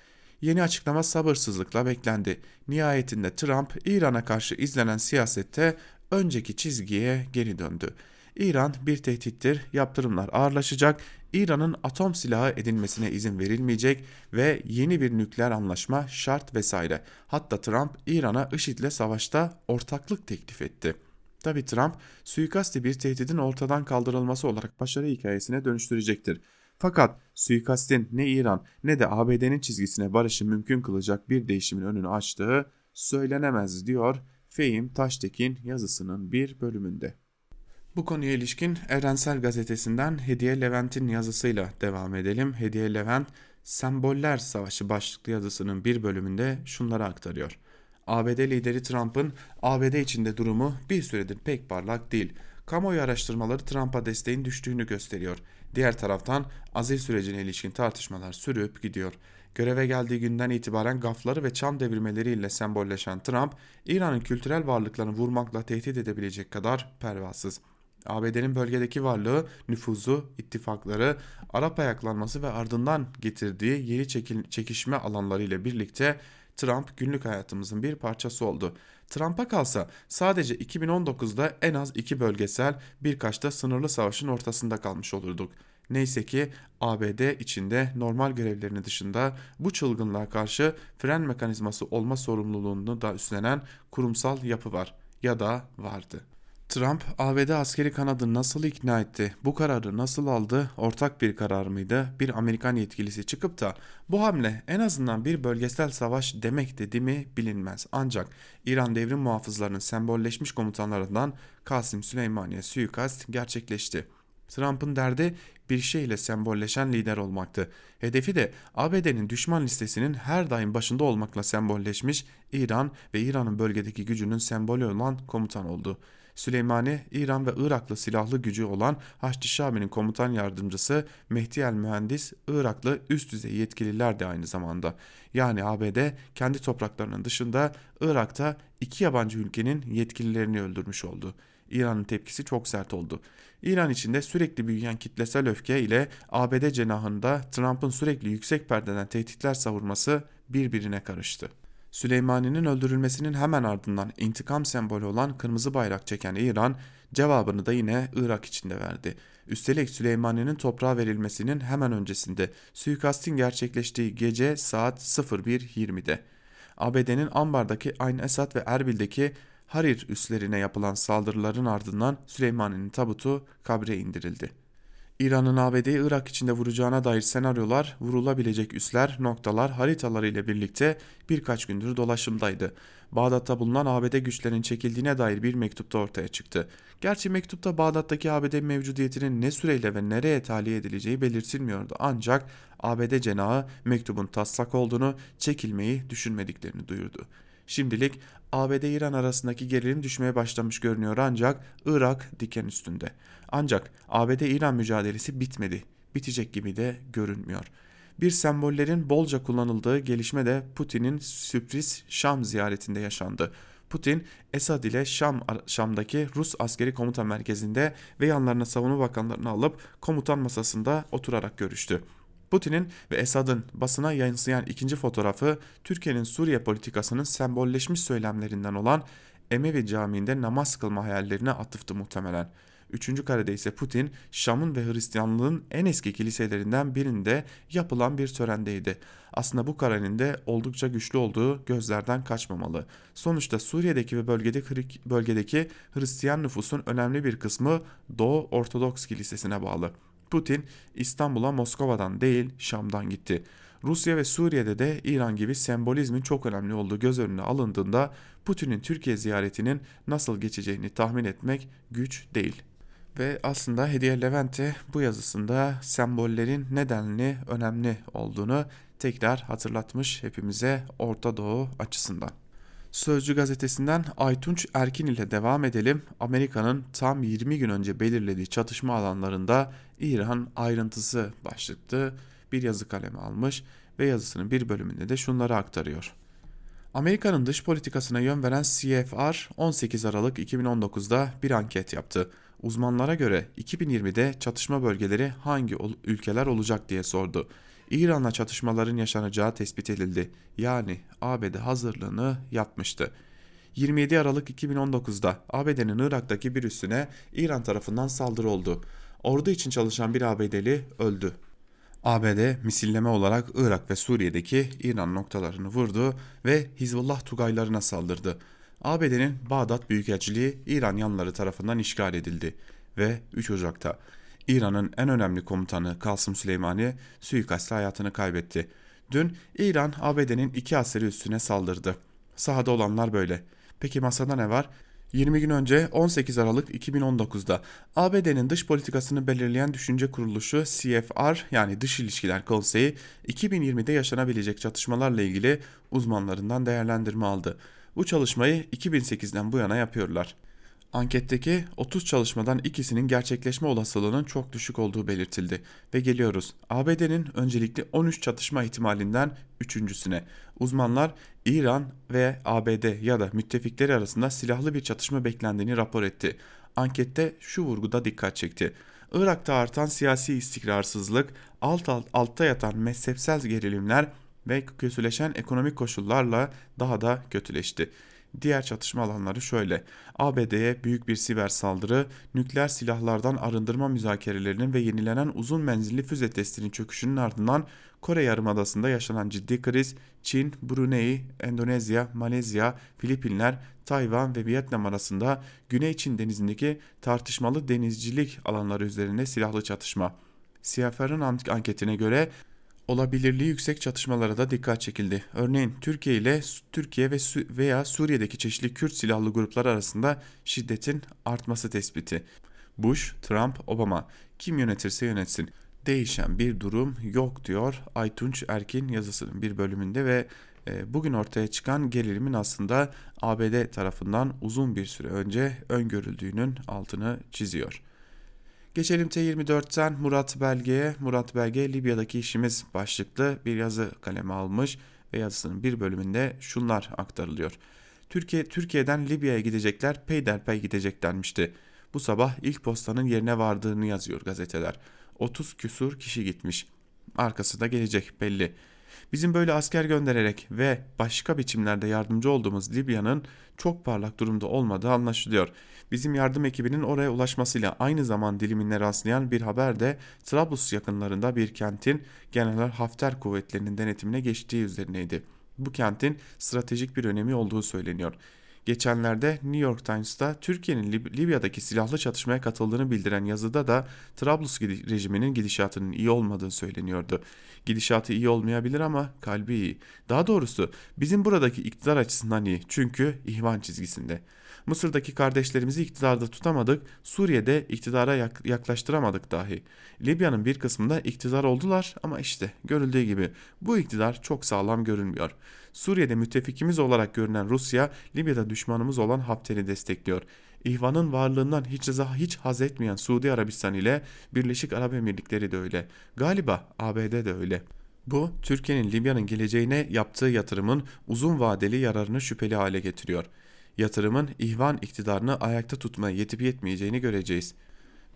Yeni açıklama sabırsızlıkla beklendi. Nihayetinde Trump İran'a karşı izlenen siyasette önceki çizgiye geri döndü. İran bir tehdittir, yaptırımlar ağırlaşacak, İran'ın atom silahı edinmesine izin verilmeyecek ve yeni bir nükleer anlaşma şart vesaire. Hatta Trump İran'a IŞİD'le savaşta ortaklık teklif etti. Tabi Trump suikasti bir tehdidin ortadan kaldırılması olarak başarı hikayesine dönüştürecektir. Fakat suikastin ne İran ne de ABD'nin çizgisine barışı mümkün kılacak bir değişimin önünü açtığı söylenemez diyor Fehim Taştekin yazısının bir bölümünde. Bu konuya ilişkin Evrensel Gazetesi'nden Hediye Levent'in yazısıyla devam edelim. Hediye Levent, Semboller Savaşı başlıklı yazısının bir bölümünde şunları aktarıyor. ABD lideri Trump'ın ABD içinde durumu bir süredir pek parlak değil. Kamuoyu araştırmaları Trump'a desteğin düştüğünü gösteriyor. Diğer taraftan azil sürecine ilişkin tartışmalar sürüp gidiyor. Göreve geldiği günden itibaren gafları ve çam devirmeleriyle sembolleşen Trump, İran'ın kültürel varlıklarını vurmakla tehdit edebilecek kadar pervasız. ABD'nin bölgedeki varlığı, nüfuzu, ittifakları, Arap ayaklanması ve ardından getirdiği yeni çekişme alanları ile birlikte Trump günlük hayatımızın bir parçası oldu. Trump'a kalsa sadece 2019'da en az iki bölgesel birkaç da sınırlı savaşın ortasında kalmış olurduk. Neyse ki ABD içinde normal görevlerini dışında bu çılgınlığa karşı fren mekanizması olma sorumluluğunu da üstlenen kurumsal yapı var ya da vardı. Trump, ABD askeri kanadını nasıl ikna etti, bu kararı nasıl aldı, ortak bir karar mıydı? Bir Amerikan yetkilisi çıkıp da bu hamle en azından bir bölgesel savaş demek dedi mi bilinmez. Ancak İran devrim muhafızlarının sembolleşmiş komutanlarından Kasım Süleymaniye suikast gerçekleşti. Trump'ın derdi bir şeyle sembolleşen lider olmaktı. Hedefi de ABD'nin düşman listesinin her daim başında olmakla sembolleşmiş İran ve İran'ın bölgedeki gücünün sembolü olan komutan oldu. Süleymani, İran ve Iraklı silahlı gücü olan Haçlı Şabi'nin komutan yardımcısı Mehdi el Mühendis, Iraklı üst düzey yetkililer de aynı zamanda. Yani ABD kendi topraklarının dışında Irak'ta iki yabancı ülkenin yetkililerini öldürmüş oldu. İran'ın tepkisi çok sert oldu. İran içinde sürekli büyüyen kitlesel öfke ile ABD cenahında Trump'ın sürekli yüksek perdeden tehditler savurması birbirine karıştı. Süleymani'nin öldürülmesinin hemen ardından intikam sembolü olan kırmızı bayrak çeken İran cevabını da yine Irak içinde verdi. Üstelik Süleymani'nin toprağa verilmesinin hemen öncesinde suikastin gerçekleştiği gece saat 01.20'de ABD'nin Ambar'daki Ayn Esad ve Erbil'deki Harir üslerine yapılan saldırıların ardından Süleymani'nin tabutu kabre indirildi. İran'ın ABD'yi Irak içinde vuracağına dair senaryolar, vurulabilecek üsler, noktalar, haritaları ile birlikte birkaç gündür dolaşımdaydı. Bağdat'ta bulunan ABD güçlerinin çekildiğine dair bir mektupta ortaya çıktı. Gerçi mektupta Bağdat'taki ABD mevcudiyetinin ne süreyle ve nereye tahliye edileceği belirtilmiyordu. Ancak ABD cenahı mektubun taslak olduğunu, çekilmeyi düşünmediklerini duyurdu. Şimdilik ABD-İran arasındaki gerilim düşmeye başlamış görünüyor ancak Irak diken üstünde. Ancak ABD-İran mücadelesi bitmedi. Bitecek gibi de görünmüyor. Bir sembollerin bolca kullanıldığı gelişme de Putin'in sürpriz Şam ziyaretinde yaşandı. Putin, Esad ile Şam, Şam'daki Rus askeri komuta merkezinde ve yanlarına savunma bakanlarını alıp komutan masasında oturarak görüştü. Putin'in ve Esad'ın basına yansıyan ikinci fotoğrafı Türkiye'nin Suriye politikasının sembolleşmiş söylemlerinden olan Emevi Camii'nde namaz kılma hayallerine atıftı muhtemelen. Üçüncü karede ise Putin, Şam'ın ve Hristiyanlığın en eski kiliselerinden birinde yapılan bir törendeydi. Aslında bu karenin de oldukça güçlü olduğu gözlerden kaçmamalı. Sonuçta Suriye'deki ve bölgedeki, bölgedeki Hristiyan nüfusun önemli bir kısmı Doğu Ortodoks Kilisesi'ne bağlı. Putin İstanbul'a Moskova'dan değil Şam'dan gitti. Rusya ve Suriye'de de İran gibi sembolizmin çok önemli olduğu göz önüne alındığında Putin'in Türkiye ziyaretinin nasıl geçeceğini tahmin etmek güç değil. Ve aslında Hediye Levente bu yazısında sembollerin nedenli önemli olduğunu tekrar hatırlatmış hepimize Orta Doğu açısından. Sözcü gazetesinden Aytunç Erkin ile devam edelim. Amerika'nın tam 20 gün önce belirlediği çatışma alanlarında İran ayrıntısı başlıklı bir yazı kalemi almış ve yazısının bir bölümünde de şunları aktarıyor. Amerika'nın dış politikasına yön veren CFR 18 Aralık 2019'da bir anket yaptı. Uzmanlara göre 2020'de çatışma bölgeleri hangi ülkeler olacak diye sordu. İran'la çatışmaların yaşanacağı tespit edildi. Yani ABD hazırlığını yapmıştı. 27 Aralık 2019'da ABD'nin Irak'taki bir üssüne İran tarafından saldırı oldu. Ordu için çalışan bir ABD'li öldü. ABD misilleme olarak Irak ve Suriye'deki İran noktalarını vurdu ve Hizbullah tugaylarına saldırdı. ABD'nin Bağdat Büyükelçiliği İran yanları tarafından işgal edildi ve 3 Ocak'ta İran'ın en önemli komutanı Kasım Süleymani suikastle hayatını kaybetti. Dün İran ABD'nin iki askeri üstüne saldırdı. Sahada olanlar böyle. Peki masada ne var? 20 gün önce 18 Aralık 2019'da ABD'nin dış politikasını belirleyen düşünce kuruluşu CFR yani Dış İlişkiler Konseyi 2020'de yaşanabilecek çatışmalarla ilgili uzmanlarından değerlendirme aldı. Bu çalışmayı 2008'den bu yana yapıyorlar. Anketteki 30 çalışmadan ikisinin gerçekleşme olasılığının çok düşük olduğu belirtildi ve geliyoruz ABD'nin öncelikli 13 çatışma ihtimalinden üçüncüsüne. Uzmanlar İran ve ABD ya da müttefikleri arasında silahlı bir çatışma beklendiğini rapor etti. Ankette şu vurguda dikkat çekti. Irak'ta artan siyasi istikrarsızlık, alt alt altta yatan mezhepsel gerilimler ve kötüleşen ekonomik koşullarla daha da kötüleşti. Diğer çatışma alanları şöyle. ABD'ye büyük bir siber saldırı, nükleer silahlardan arındırma müzakerelerinin ve yenilenen uzun menzilli füze testinin çöküşünün ardından Kore Yarımadası'nda yaşanan ciddi kriz, Çin, Brunei, Endonezya, Malezya, Filipinler, Tayvan ve Vietnam arasında Güney Çin denizindeki tartışmalı denizcilik alanları üzerinde silahlı çatışma. CFR'ın anketine göre olabilirliği yüksek çatışmalara da dikkat çekildi. Örneğin Türkiye ile Türkiye ve veya Suriye'deki çeşitli Kürt silahlı gruplar arasında şiddetin artması tespiti. Bush, Trump, Obama kim yönetirse yönetsin. Değişen bir durum yok diyor Aytunç Erkin yazısının bir bölümünde ve e, bugün ortaya çıkan gerilimin aslında ABD tarafından uzun bir süre önce öngörüldüğünün altını çiziyor. Geçelim T24'ten Murat Belge'ye. Murat Belge Libya'daki işimiz başlıklı bir yazı kaleme almış ve yazısının bir bölümünde şunlar aktarılıyor. Türkiye Türkiye'den Libya'ya gidecekler peyderpey gidecek denmişti. Bu sabah ilk postanın yerine vardığını yazıyor gazeteler. 30 küsur kişi gitmiş. Arkası da gelecek belli. Bizim böyle asker göndererek ve başka biçimlerde yardımcı olduğumuz Libya'nın çok parlak durumda olmadığı anlaşılıyor. Bizim yardım ekibinin oraya ulaşmasıyla aynı zaman dilimine rastlayan bir haber de Trablus yakınlarında bir kentin General Hafter kuvvetlerinin denetimine geçtiği üzerineydi. Bu kentin stratejik bir önemi olduğu söyleniyor. Geçenlerde New York Times'ta Türkiye'nin Lib Libya'daki silahlı çatışmaya katıldığını bildiren yazıda da Trablus rejiminin gidişatının iyi olmadığı söyleniyordu. Gidişatı iyi olmayabilir ama kalbi iyi. Daha doğrusu bizim buradaki iktidar açısından iyi çünkü ihvan çizgisinde. Mısır'daki kardeşlerimizi iktidarda tutamadık, Suriye'de iktidara yaklaştıramadık dahi. Libya'nın bir kısmında iktidar oldular ama işte görüldüğü gibi bu iktidar çok sağlam görünmüyor. Suriye'de müttefikimiz olarak görünen Rusya, Libya'da düşmanımız olan Hafter'i destekliyor. İhvanın varlığından hiç, hiç haz etmeyen Suudi Arabistan ile Birleşik Arap Emirlikleri de öyle. Galiba ABD de öyle. Bu, Türkiye'nin Libya'nın geleceğine yaptığı yatırımın uzun vadeli yararını şüpheli hale getiriyor. Yatırımın ihvan iktidarını ayakta tutmaya yetip yetmeyeceğini göreceğiz.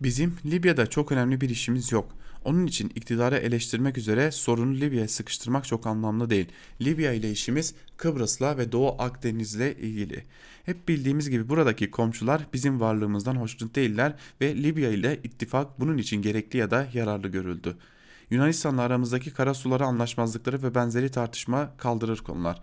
Bizim Libya'da çok önemli bir işimiz yok. Onun için iktidarı eleştirmek üzere sorunu Libya'ya sıkıştırmak çok anlamlı değil. Libya ile işimiz Kıbrıs'la ve Doğu Akdeniz'le ilgili. Hep bildiğimiz gibi buradaki komşular bizim varlığımızdan hoşnut değiller ve Libya ile ittifak bunun için gerekli ya da yararlı görüldü. Yunanistan'la aramızdaki kara suları anlaşmazlıkları ve benzeri tartışma kaldırır konular.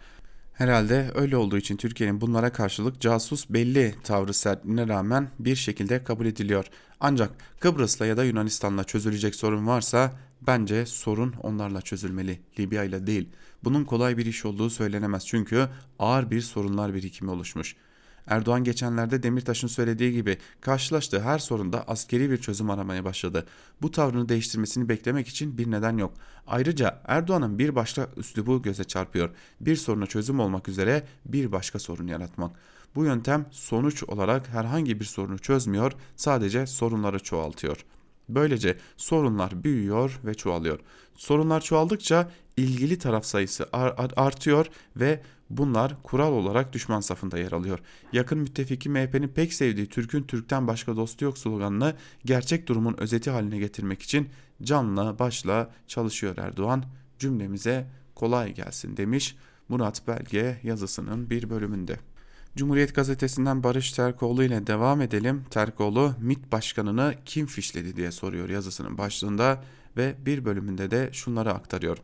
Herhalde öyle olduğu için Türkiye'nin bunlara karşılık casus belli tavrı sertliğine rağmen bir şekilde kabul ediliyor. Ancak Kıbrıs'la ya da Yunanistan'la çözülecek sorun varsa bence sorun onlarla çözülmeli, Libya ile değil. Bunun kolay bir iş olduğu söylenemez çünkü ağır bir sorunlar birikimi oluşmuş.'' Erdoğan geçenlerde Demirtaş'ın söylediği gibi karşılaştığı her sorunda askeri bir çözüm aramaya başladı. Bu tavrını değiştirmesini beklemek için bir neden yok. Ayrıca Erdoğan'ın bir başka üslubu göze çarpıyor. Bir soruna çözüm olmak üzere bir başka sorun yaratmak. Bu yöntem sonuç olarak herhangi bir sorunu çözmüyor, sadece sorunları çoğaltıyor. Böylece sorunlar büyüyor ve çoğalıyor. Sorunlar çoğaldıkça ilgili taraf sayısı artıyor ve Bunlar kural olarak düşman safında yer alıyor. Yakın müttefiki MHP'nin pek sevdiği Türk'ün Türk'ten başka dostu yok sloganını gerçek durumun özeti haline getirmek için canla başla çalışıyor Erdoğan. Cümlemize kolay gelsin demiş Murat Belge yazısının bir bölümünde. Cumhuriyet gazetesinden Barış Terkoğlu ile devam edelim. Terkoğlu MİT başkanını kim fişledi diye soruyor yazısının başlığında ve bir bölümünde de şunları aktarıyor.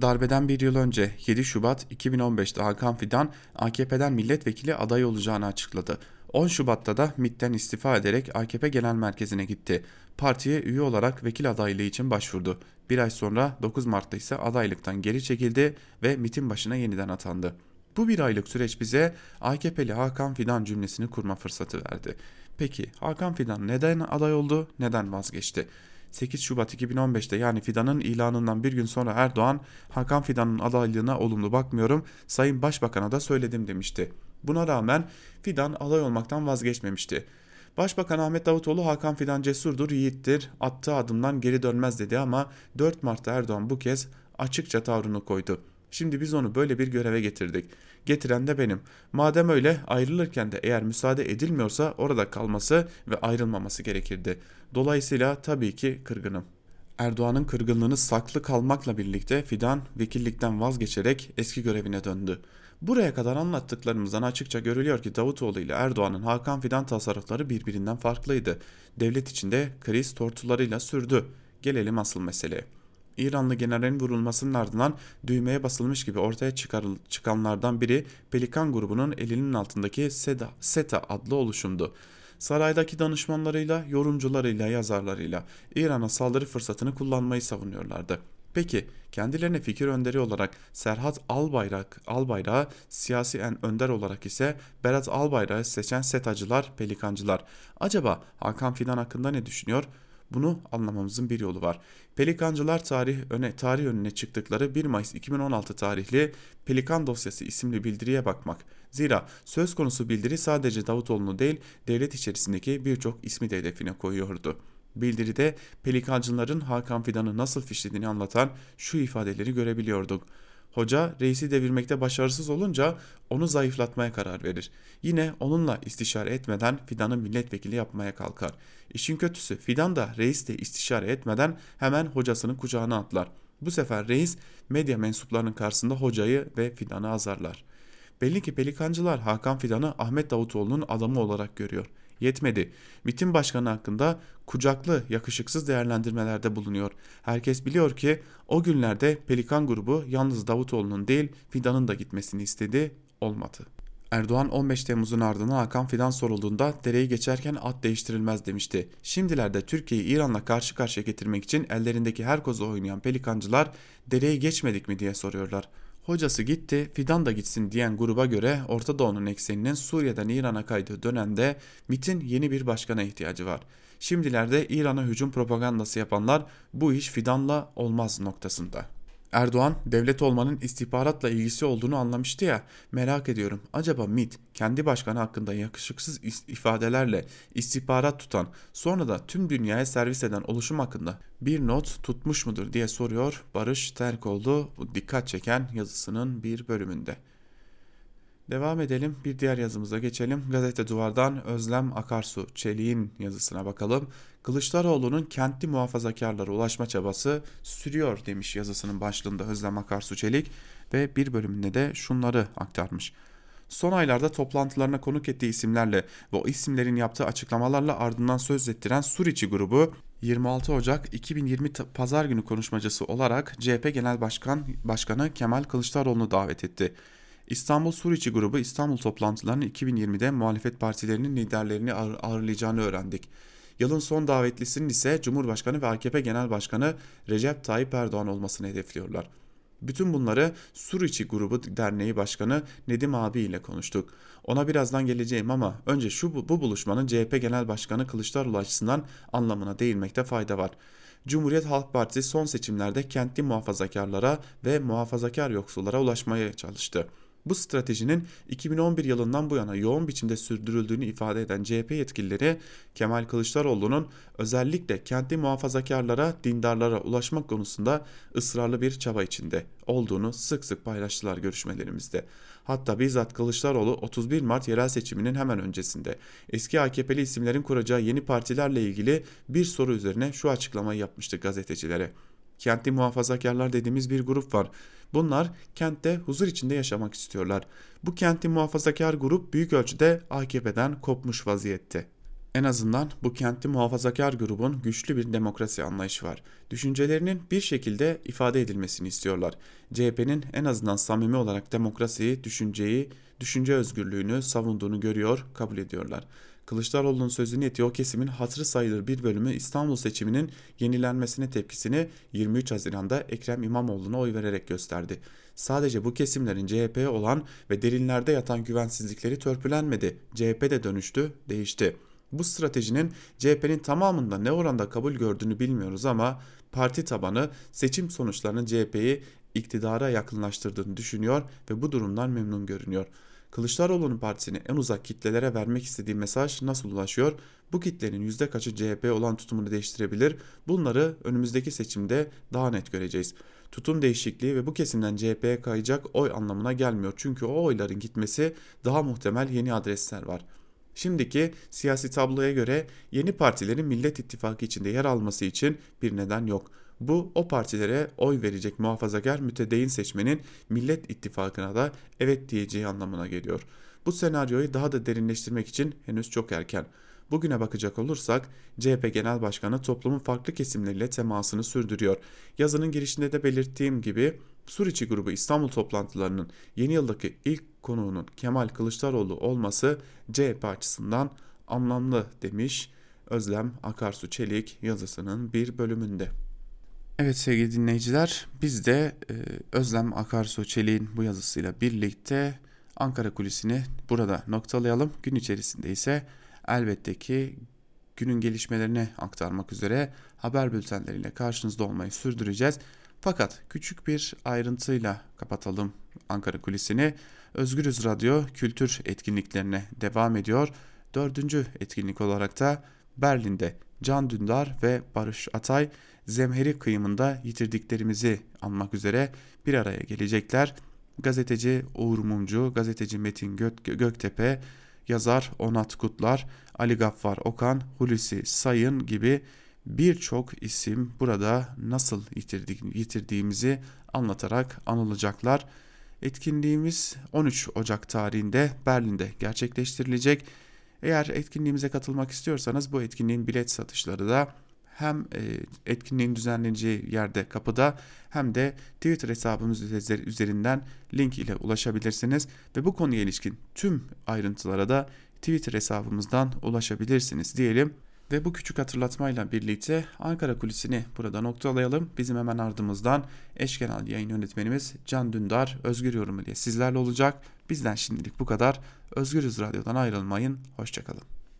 Darbeden bir yıl önce 7 Şubat 2015'te Hakan Fidan AKP'den milletvekili aday olacağını açıkladı. 10 Şubat'ta da MİT'ten istifa ederek AKP Genel Merkezi'ne gitti. Partiye üye olarak vekil adaylığı için başvurdu. Bir ay sonra 9 Mart'ta ise adaylıktan geri çekildi ve MİT'in başına yeniden atandı. Bu bir aylık süreç bize AKP'li Hakan Fidan cümlesini kurma fırsatı verdi. Peki Hakan Fidan neden aday oldu, neden vazgeçti? 8 Şubat 2015'te yani Fidan'ın ilanından bir gün sonra Erdoğan Hakan Fidan'ın adaylığına olumlu bakmıyorum Sayın Başbakan'a da söyledim demişti. Buna rağmen Fidan aday olmaktan vazgeçmemişti. Başbakan Ahmet Davutoğlu Hakan Fidan cesurdur, yiğittir, attığı adımdan geri dönmez dedi ama 4 Mart'ta Erdoğan bu kez açıkça tavrını koydu. Şimdi biz onu böyle bir göreve getirdik. Getiren de benim. Madem öyle ayrılırken de eğer müsaade edilmiyorsa orada kalması ve ayrılmaması gerekirdi. Dolayısıyla tabii ki kırgınım. Erdoğan'ın kırgınlığını saklı kalmakla birlikte Fidan vekillikten vazgeçerek eski görevine döndü. Buraya kadar anlattıklarımızdan açıkça görülüyor ki Davutoğlu ile Erdoğan'ın Hakan Fidan tasarrufları birbirinden farklıydı. Devlet içinde kriz tortularıyla sürdü. Gelelim asıl meseleye. İranlı generalin vurulmasının ardından düğmeye basılmış gibi ortaya çıkarıl, çıkanlardan biri Pelikan grubunun elinin altındaki SETA, SETA adlı oluşumdu. Saraydaki danışmanlarıyla, yorumcularıyla, yazarlarıyla İran'a saldırı fırsatını kullanmayı savunuyorlardı. Peki kendilerine fikir önderi olarak Serhat Albayrak, Albayrak'ı siyasi en önder olarak ise Berat Albayrak'ı seçen SETA'cılar, Pelikancılar acaba Hakan Fidan hakkında ne düşünüyor? Bunu anlamamızın bir yolu var. Pelikancılar tarih öne tarih önüne çıktıkları 1 Mayıs 2016 tarihli Pelikan dosyası isimli bildiriye bakmak. Zira söz konusu bildiri sadece Davutoğlu'nu değil devlet içerisindeki birçok ismi de hedefine koyuyordu. Bildiride pelikancıların Hakan Fidan'ı nasıl fişlediğini anlatan şu ifadeleri görebiliyorduk. Hoca reisi devirmekte başarısız olunca onu zayıflatmaya karar verir. Yine onunla istişare etmeden Fidan'ı milletvekili yapmaya kalkar. İşin kötüsü Fidan da reis istişare etmeden hemen hocasının kucağına atlar. Bu sefer reis medya mensuplarının karşısında hocayı ve Fidan'ı azarlar. Belli ki pelikancılar Hakan Fidan'ı Ahmet Davutoğlu'nun adamı olarak görüyor. Yetmedi. MİT'in başkanı hakkında kucaklı, yakışıksız değerlendirmelerde bulunuyor. Herkes biliyor ki o günlerde Pelikan grubu yalnız Davutoğlu'nun değil Fidan'ın da gitmesini istedi, olmadı. Erdoğan 15 Temmuz'un ardından Hakan Fidan sorulduğunda dereyi geçerken at değiştirilmez demişti. Şimdilerde Türkiye'yi İran'la karşı karşıya getirmek için ellerindeki her kozu oynayan pelikancılar dereyi geçmedik mi diye soruyorlar. Hocası gitti, Fidan da gitsin diyen gruba göre Orta Doğu'nun ekseninin Suriye'den İran'a kaydığı dönemde MIT'in yeni bir başkana ihtiyacı var. Şimdilerde İran'a hücum propagandası yapanlar bu iş Fidan'la olmaz noktasında. Erdoğan devlet olmanın istihbaratla ilgisi olduğunu anlamıştı ya merak ediyorum acaba MIT kendi başkanı hakkında yakışıksız ifadelerle istihbarat tutan sonra da tüm dünyaya servis eden oluşum hakkında bir not tutmuş mudur diye soruyor Barış Terkoğlu dikkat çeken yazısının bir bölümünde. Devam edelim bir diğer yazımıza geçelim. Gazete Duvar'dan Özlem Akarsu Çelik'in yazısına bakalım. Kılıçdaroğlu'nun kentli muhafazakarlara ulaşma çabası sürüyor demiş yazısının başlığında Özlem Akarsu Çelik ve bir bölümünde de şunları aktarmış. Son aylarda toplantılarına konuk ettiği isimlerle ve o isimlerin yaptığı açıklamalarla ardından söz ettiren Suriçi grubu 26 Ocak 2020 Pazar günü konuşmacısı olarak CHP Genel Başkan Başkanı Kemal Kılıçdaroğlu'nu davet etti. İstanbul Suriçi grubu İstanbul toplantılarının 2020'de muhalefet partilerinin liderlerini ağır, ağırlayacağını öğrendik. Yılın son davetlisinin ise Cumhurbaşkanı ve AKP Genel Başkanı Recep Tayyip Erdoğan olmasını hedefliyorlar. Bütün bunları Suriçi Grubu Derneği Başkanı Nedim abi ile konuştuk. Ona birazdan geleceğim ama önce şu bu buluşmanın CHP Genel Başkanı Kılıçdaroğlu açısından anlamına değinmekte fayda var. Cumhuriyet Halk Partisi son seçimlerde kentli muhafazakarlara ve muhafazakar yoksullara ulaşmaya çalıştı. Bu stratejinin 2011 yılından bu yana yoğun biçimde sürdürüldüğünü ifade eden CHP yetkilileri Kemal Kılıçdaroğlu'nun özellikle kentli muhafazakarlara, dindarlara ulaşmak konusunda ısrarlı bir çaba içinde olduğunu sık sık paylaştılar görüşmelerimizde. Hatta bizzat Kılıçdaroğlu 31 Mart yerel seçiminin hemen öncesinde eski AKP'li isimlerin kuracağı yeni partilerle ilgili bir soru üzerine şu açıklamayı yapmıştı gazetecilere. Kentli muhafazakarlar dediğimiz bir grup var. Bunlar kentte huzur içinde yaşamak istiyorlar. Bu kentli muhafazakar grup büyük ölçüde AKP'den kopmuş vaziyette. En azından bu kentli muhafazakar grubun güçlü bir demokrasi anlayışı var. Düşüncelerinin bir şekilde ifade edilmesini istiyorlar. CHP'nin en azından samimi olarak demokrasiyi, düşünceyi, düşünce özgürlüğünü savunduğunu görüyor, kabul ediyorlar. Kılıçdaroğlu'nun sözünü ettiği o kesimin hatırı sayılır bir bölümü İstanbul seçiminin yenilenmesine tepkisini 23 Haziran'da Ekrem İmamoğlu'na oy vererek gösterdi. Sadece bu kesimlerin CHP'ye olan ve derinlerde yatan güvensizlikleri törpülenmedi. CHP de dönüştü, değişti. Bu stratejinin CHP'nin tamamında ne oranda kabul gördüğünü bilmiyoruz ama parti tabanı seçim sonuçlarının CHP'yi iktidara yakınlaştırdığını düşünüyor ve bu durumdan memnun görünüyor. Kılıçdaroğlu'nun partisini en uzak kitlelere vermek istediği mesaj nasıl ulaşıyor? Bu kitlenin yüzde kaçı CHP olan tutumunu değiştirebilir? Bunları önümüzdeki seçimde daha net göreceğiz. Tutum değişikliği ve bu kesimden CHP'ye kayacak oy anlamına gelmiyor. Çünkü o oyların gitmesi daha muhtemel yeni adresler var. Şimdiki siyasi tabloya göre yeni partilerin Millet İttifakı içinde yer alması için bir neden yok. Bu o partilere oy verecek muhafazakar mütedeyyin seçmenin Millet İttifakı'na da evet diyeceği anlamına geliyor. Bu senaryoyu daha da derinleştirmek için henüz çok erken. Bugüne bakacak olursak CHP Genel Başkanı toplumun farklı kesimleriyle temasını sürdürüyor. Yazının girişinde de belirttiğim gibi Suriçi grubu İstanbul toplantılarının yeni yıldaki ilk konuğunun Kemal Kılıçdaroğlu olması CHP açısından anlamlı demiş Özlem Akarsu Çelik yazısının bir bölümünde. Evet sevgili dinleyiciler biz de e, Özlem Akarsu Çelik'in bu yazısıyla birlikte Ankara kulisini burada noktalayalım. Gün içerisinde ise elbette ki günün gelişmelerini aktarmak üzere haber bültenleriyle karşınızda olmayı sürdüreceğiz. Fakat küçük bir ayrıntıyla kapatalım Ankara kulisini. Özgürüz Radyo kültür etkinliklerine devam ediyor. Dördüncü etkinlik olarak da Berlin'de Can Dündar ve Barış Atay zemheri kıyımında yitirdiklerimizi anmak üzere bir araya gelecekler. Gazeteci Uğur Mumcu, gazeteci Metin Gök Göktepe, yazar Onat Kutlar, Ali Gaffar Okan, Hulusi Sayın gibi birçok isim burada nasıl yitirdik, yitirdiğimizi anlatarak anılacaklar. Etkinliğimiz 13 Ocak tarihinde Berlin'de gerçekleştirilecek. Eğer etkinliğimize katılmak istiyorsanız bu etkinliğin bilet satışları da hem e, etkinliğin düzenleneceği yerde kapıda hem de Twitter hesabımız üzerinden link ile ulaşabilirsiniz ve bu konuya ilişkin tüm ayrıntılara da Twitter hesabımızdan ulaşabilirsiniz diyelim. Ve bu küçük hatırlatmayla birlikte Ankara kulisini burada noktalayalım. Bizim hemen ardımızdan eş genel yayın yönetmenimiz Can Dündar Özgür Yorum ile sizlerle olacak. Bizden şimdilik bu kadar. Özgürüz Radyo'dan ayrılmayın. Hoşçakalın.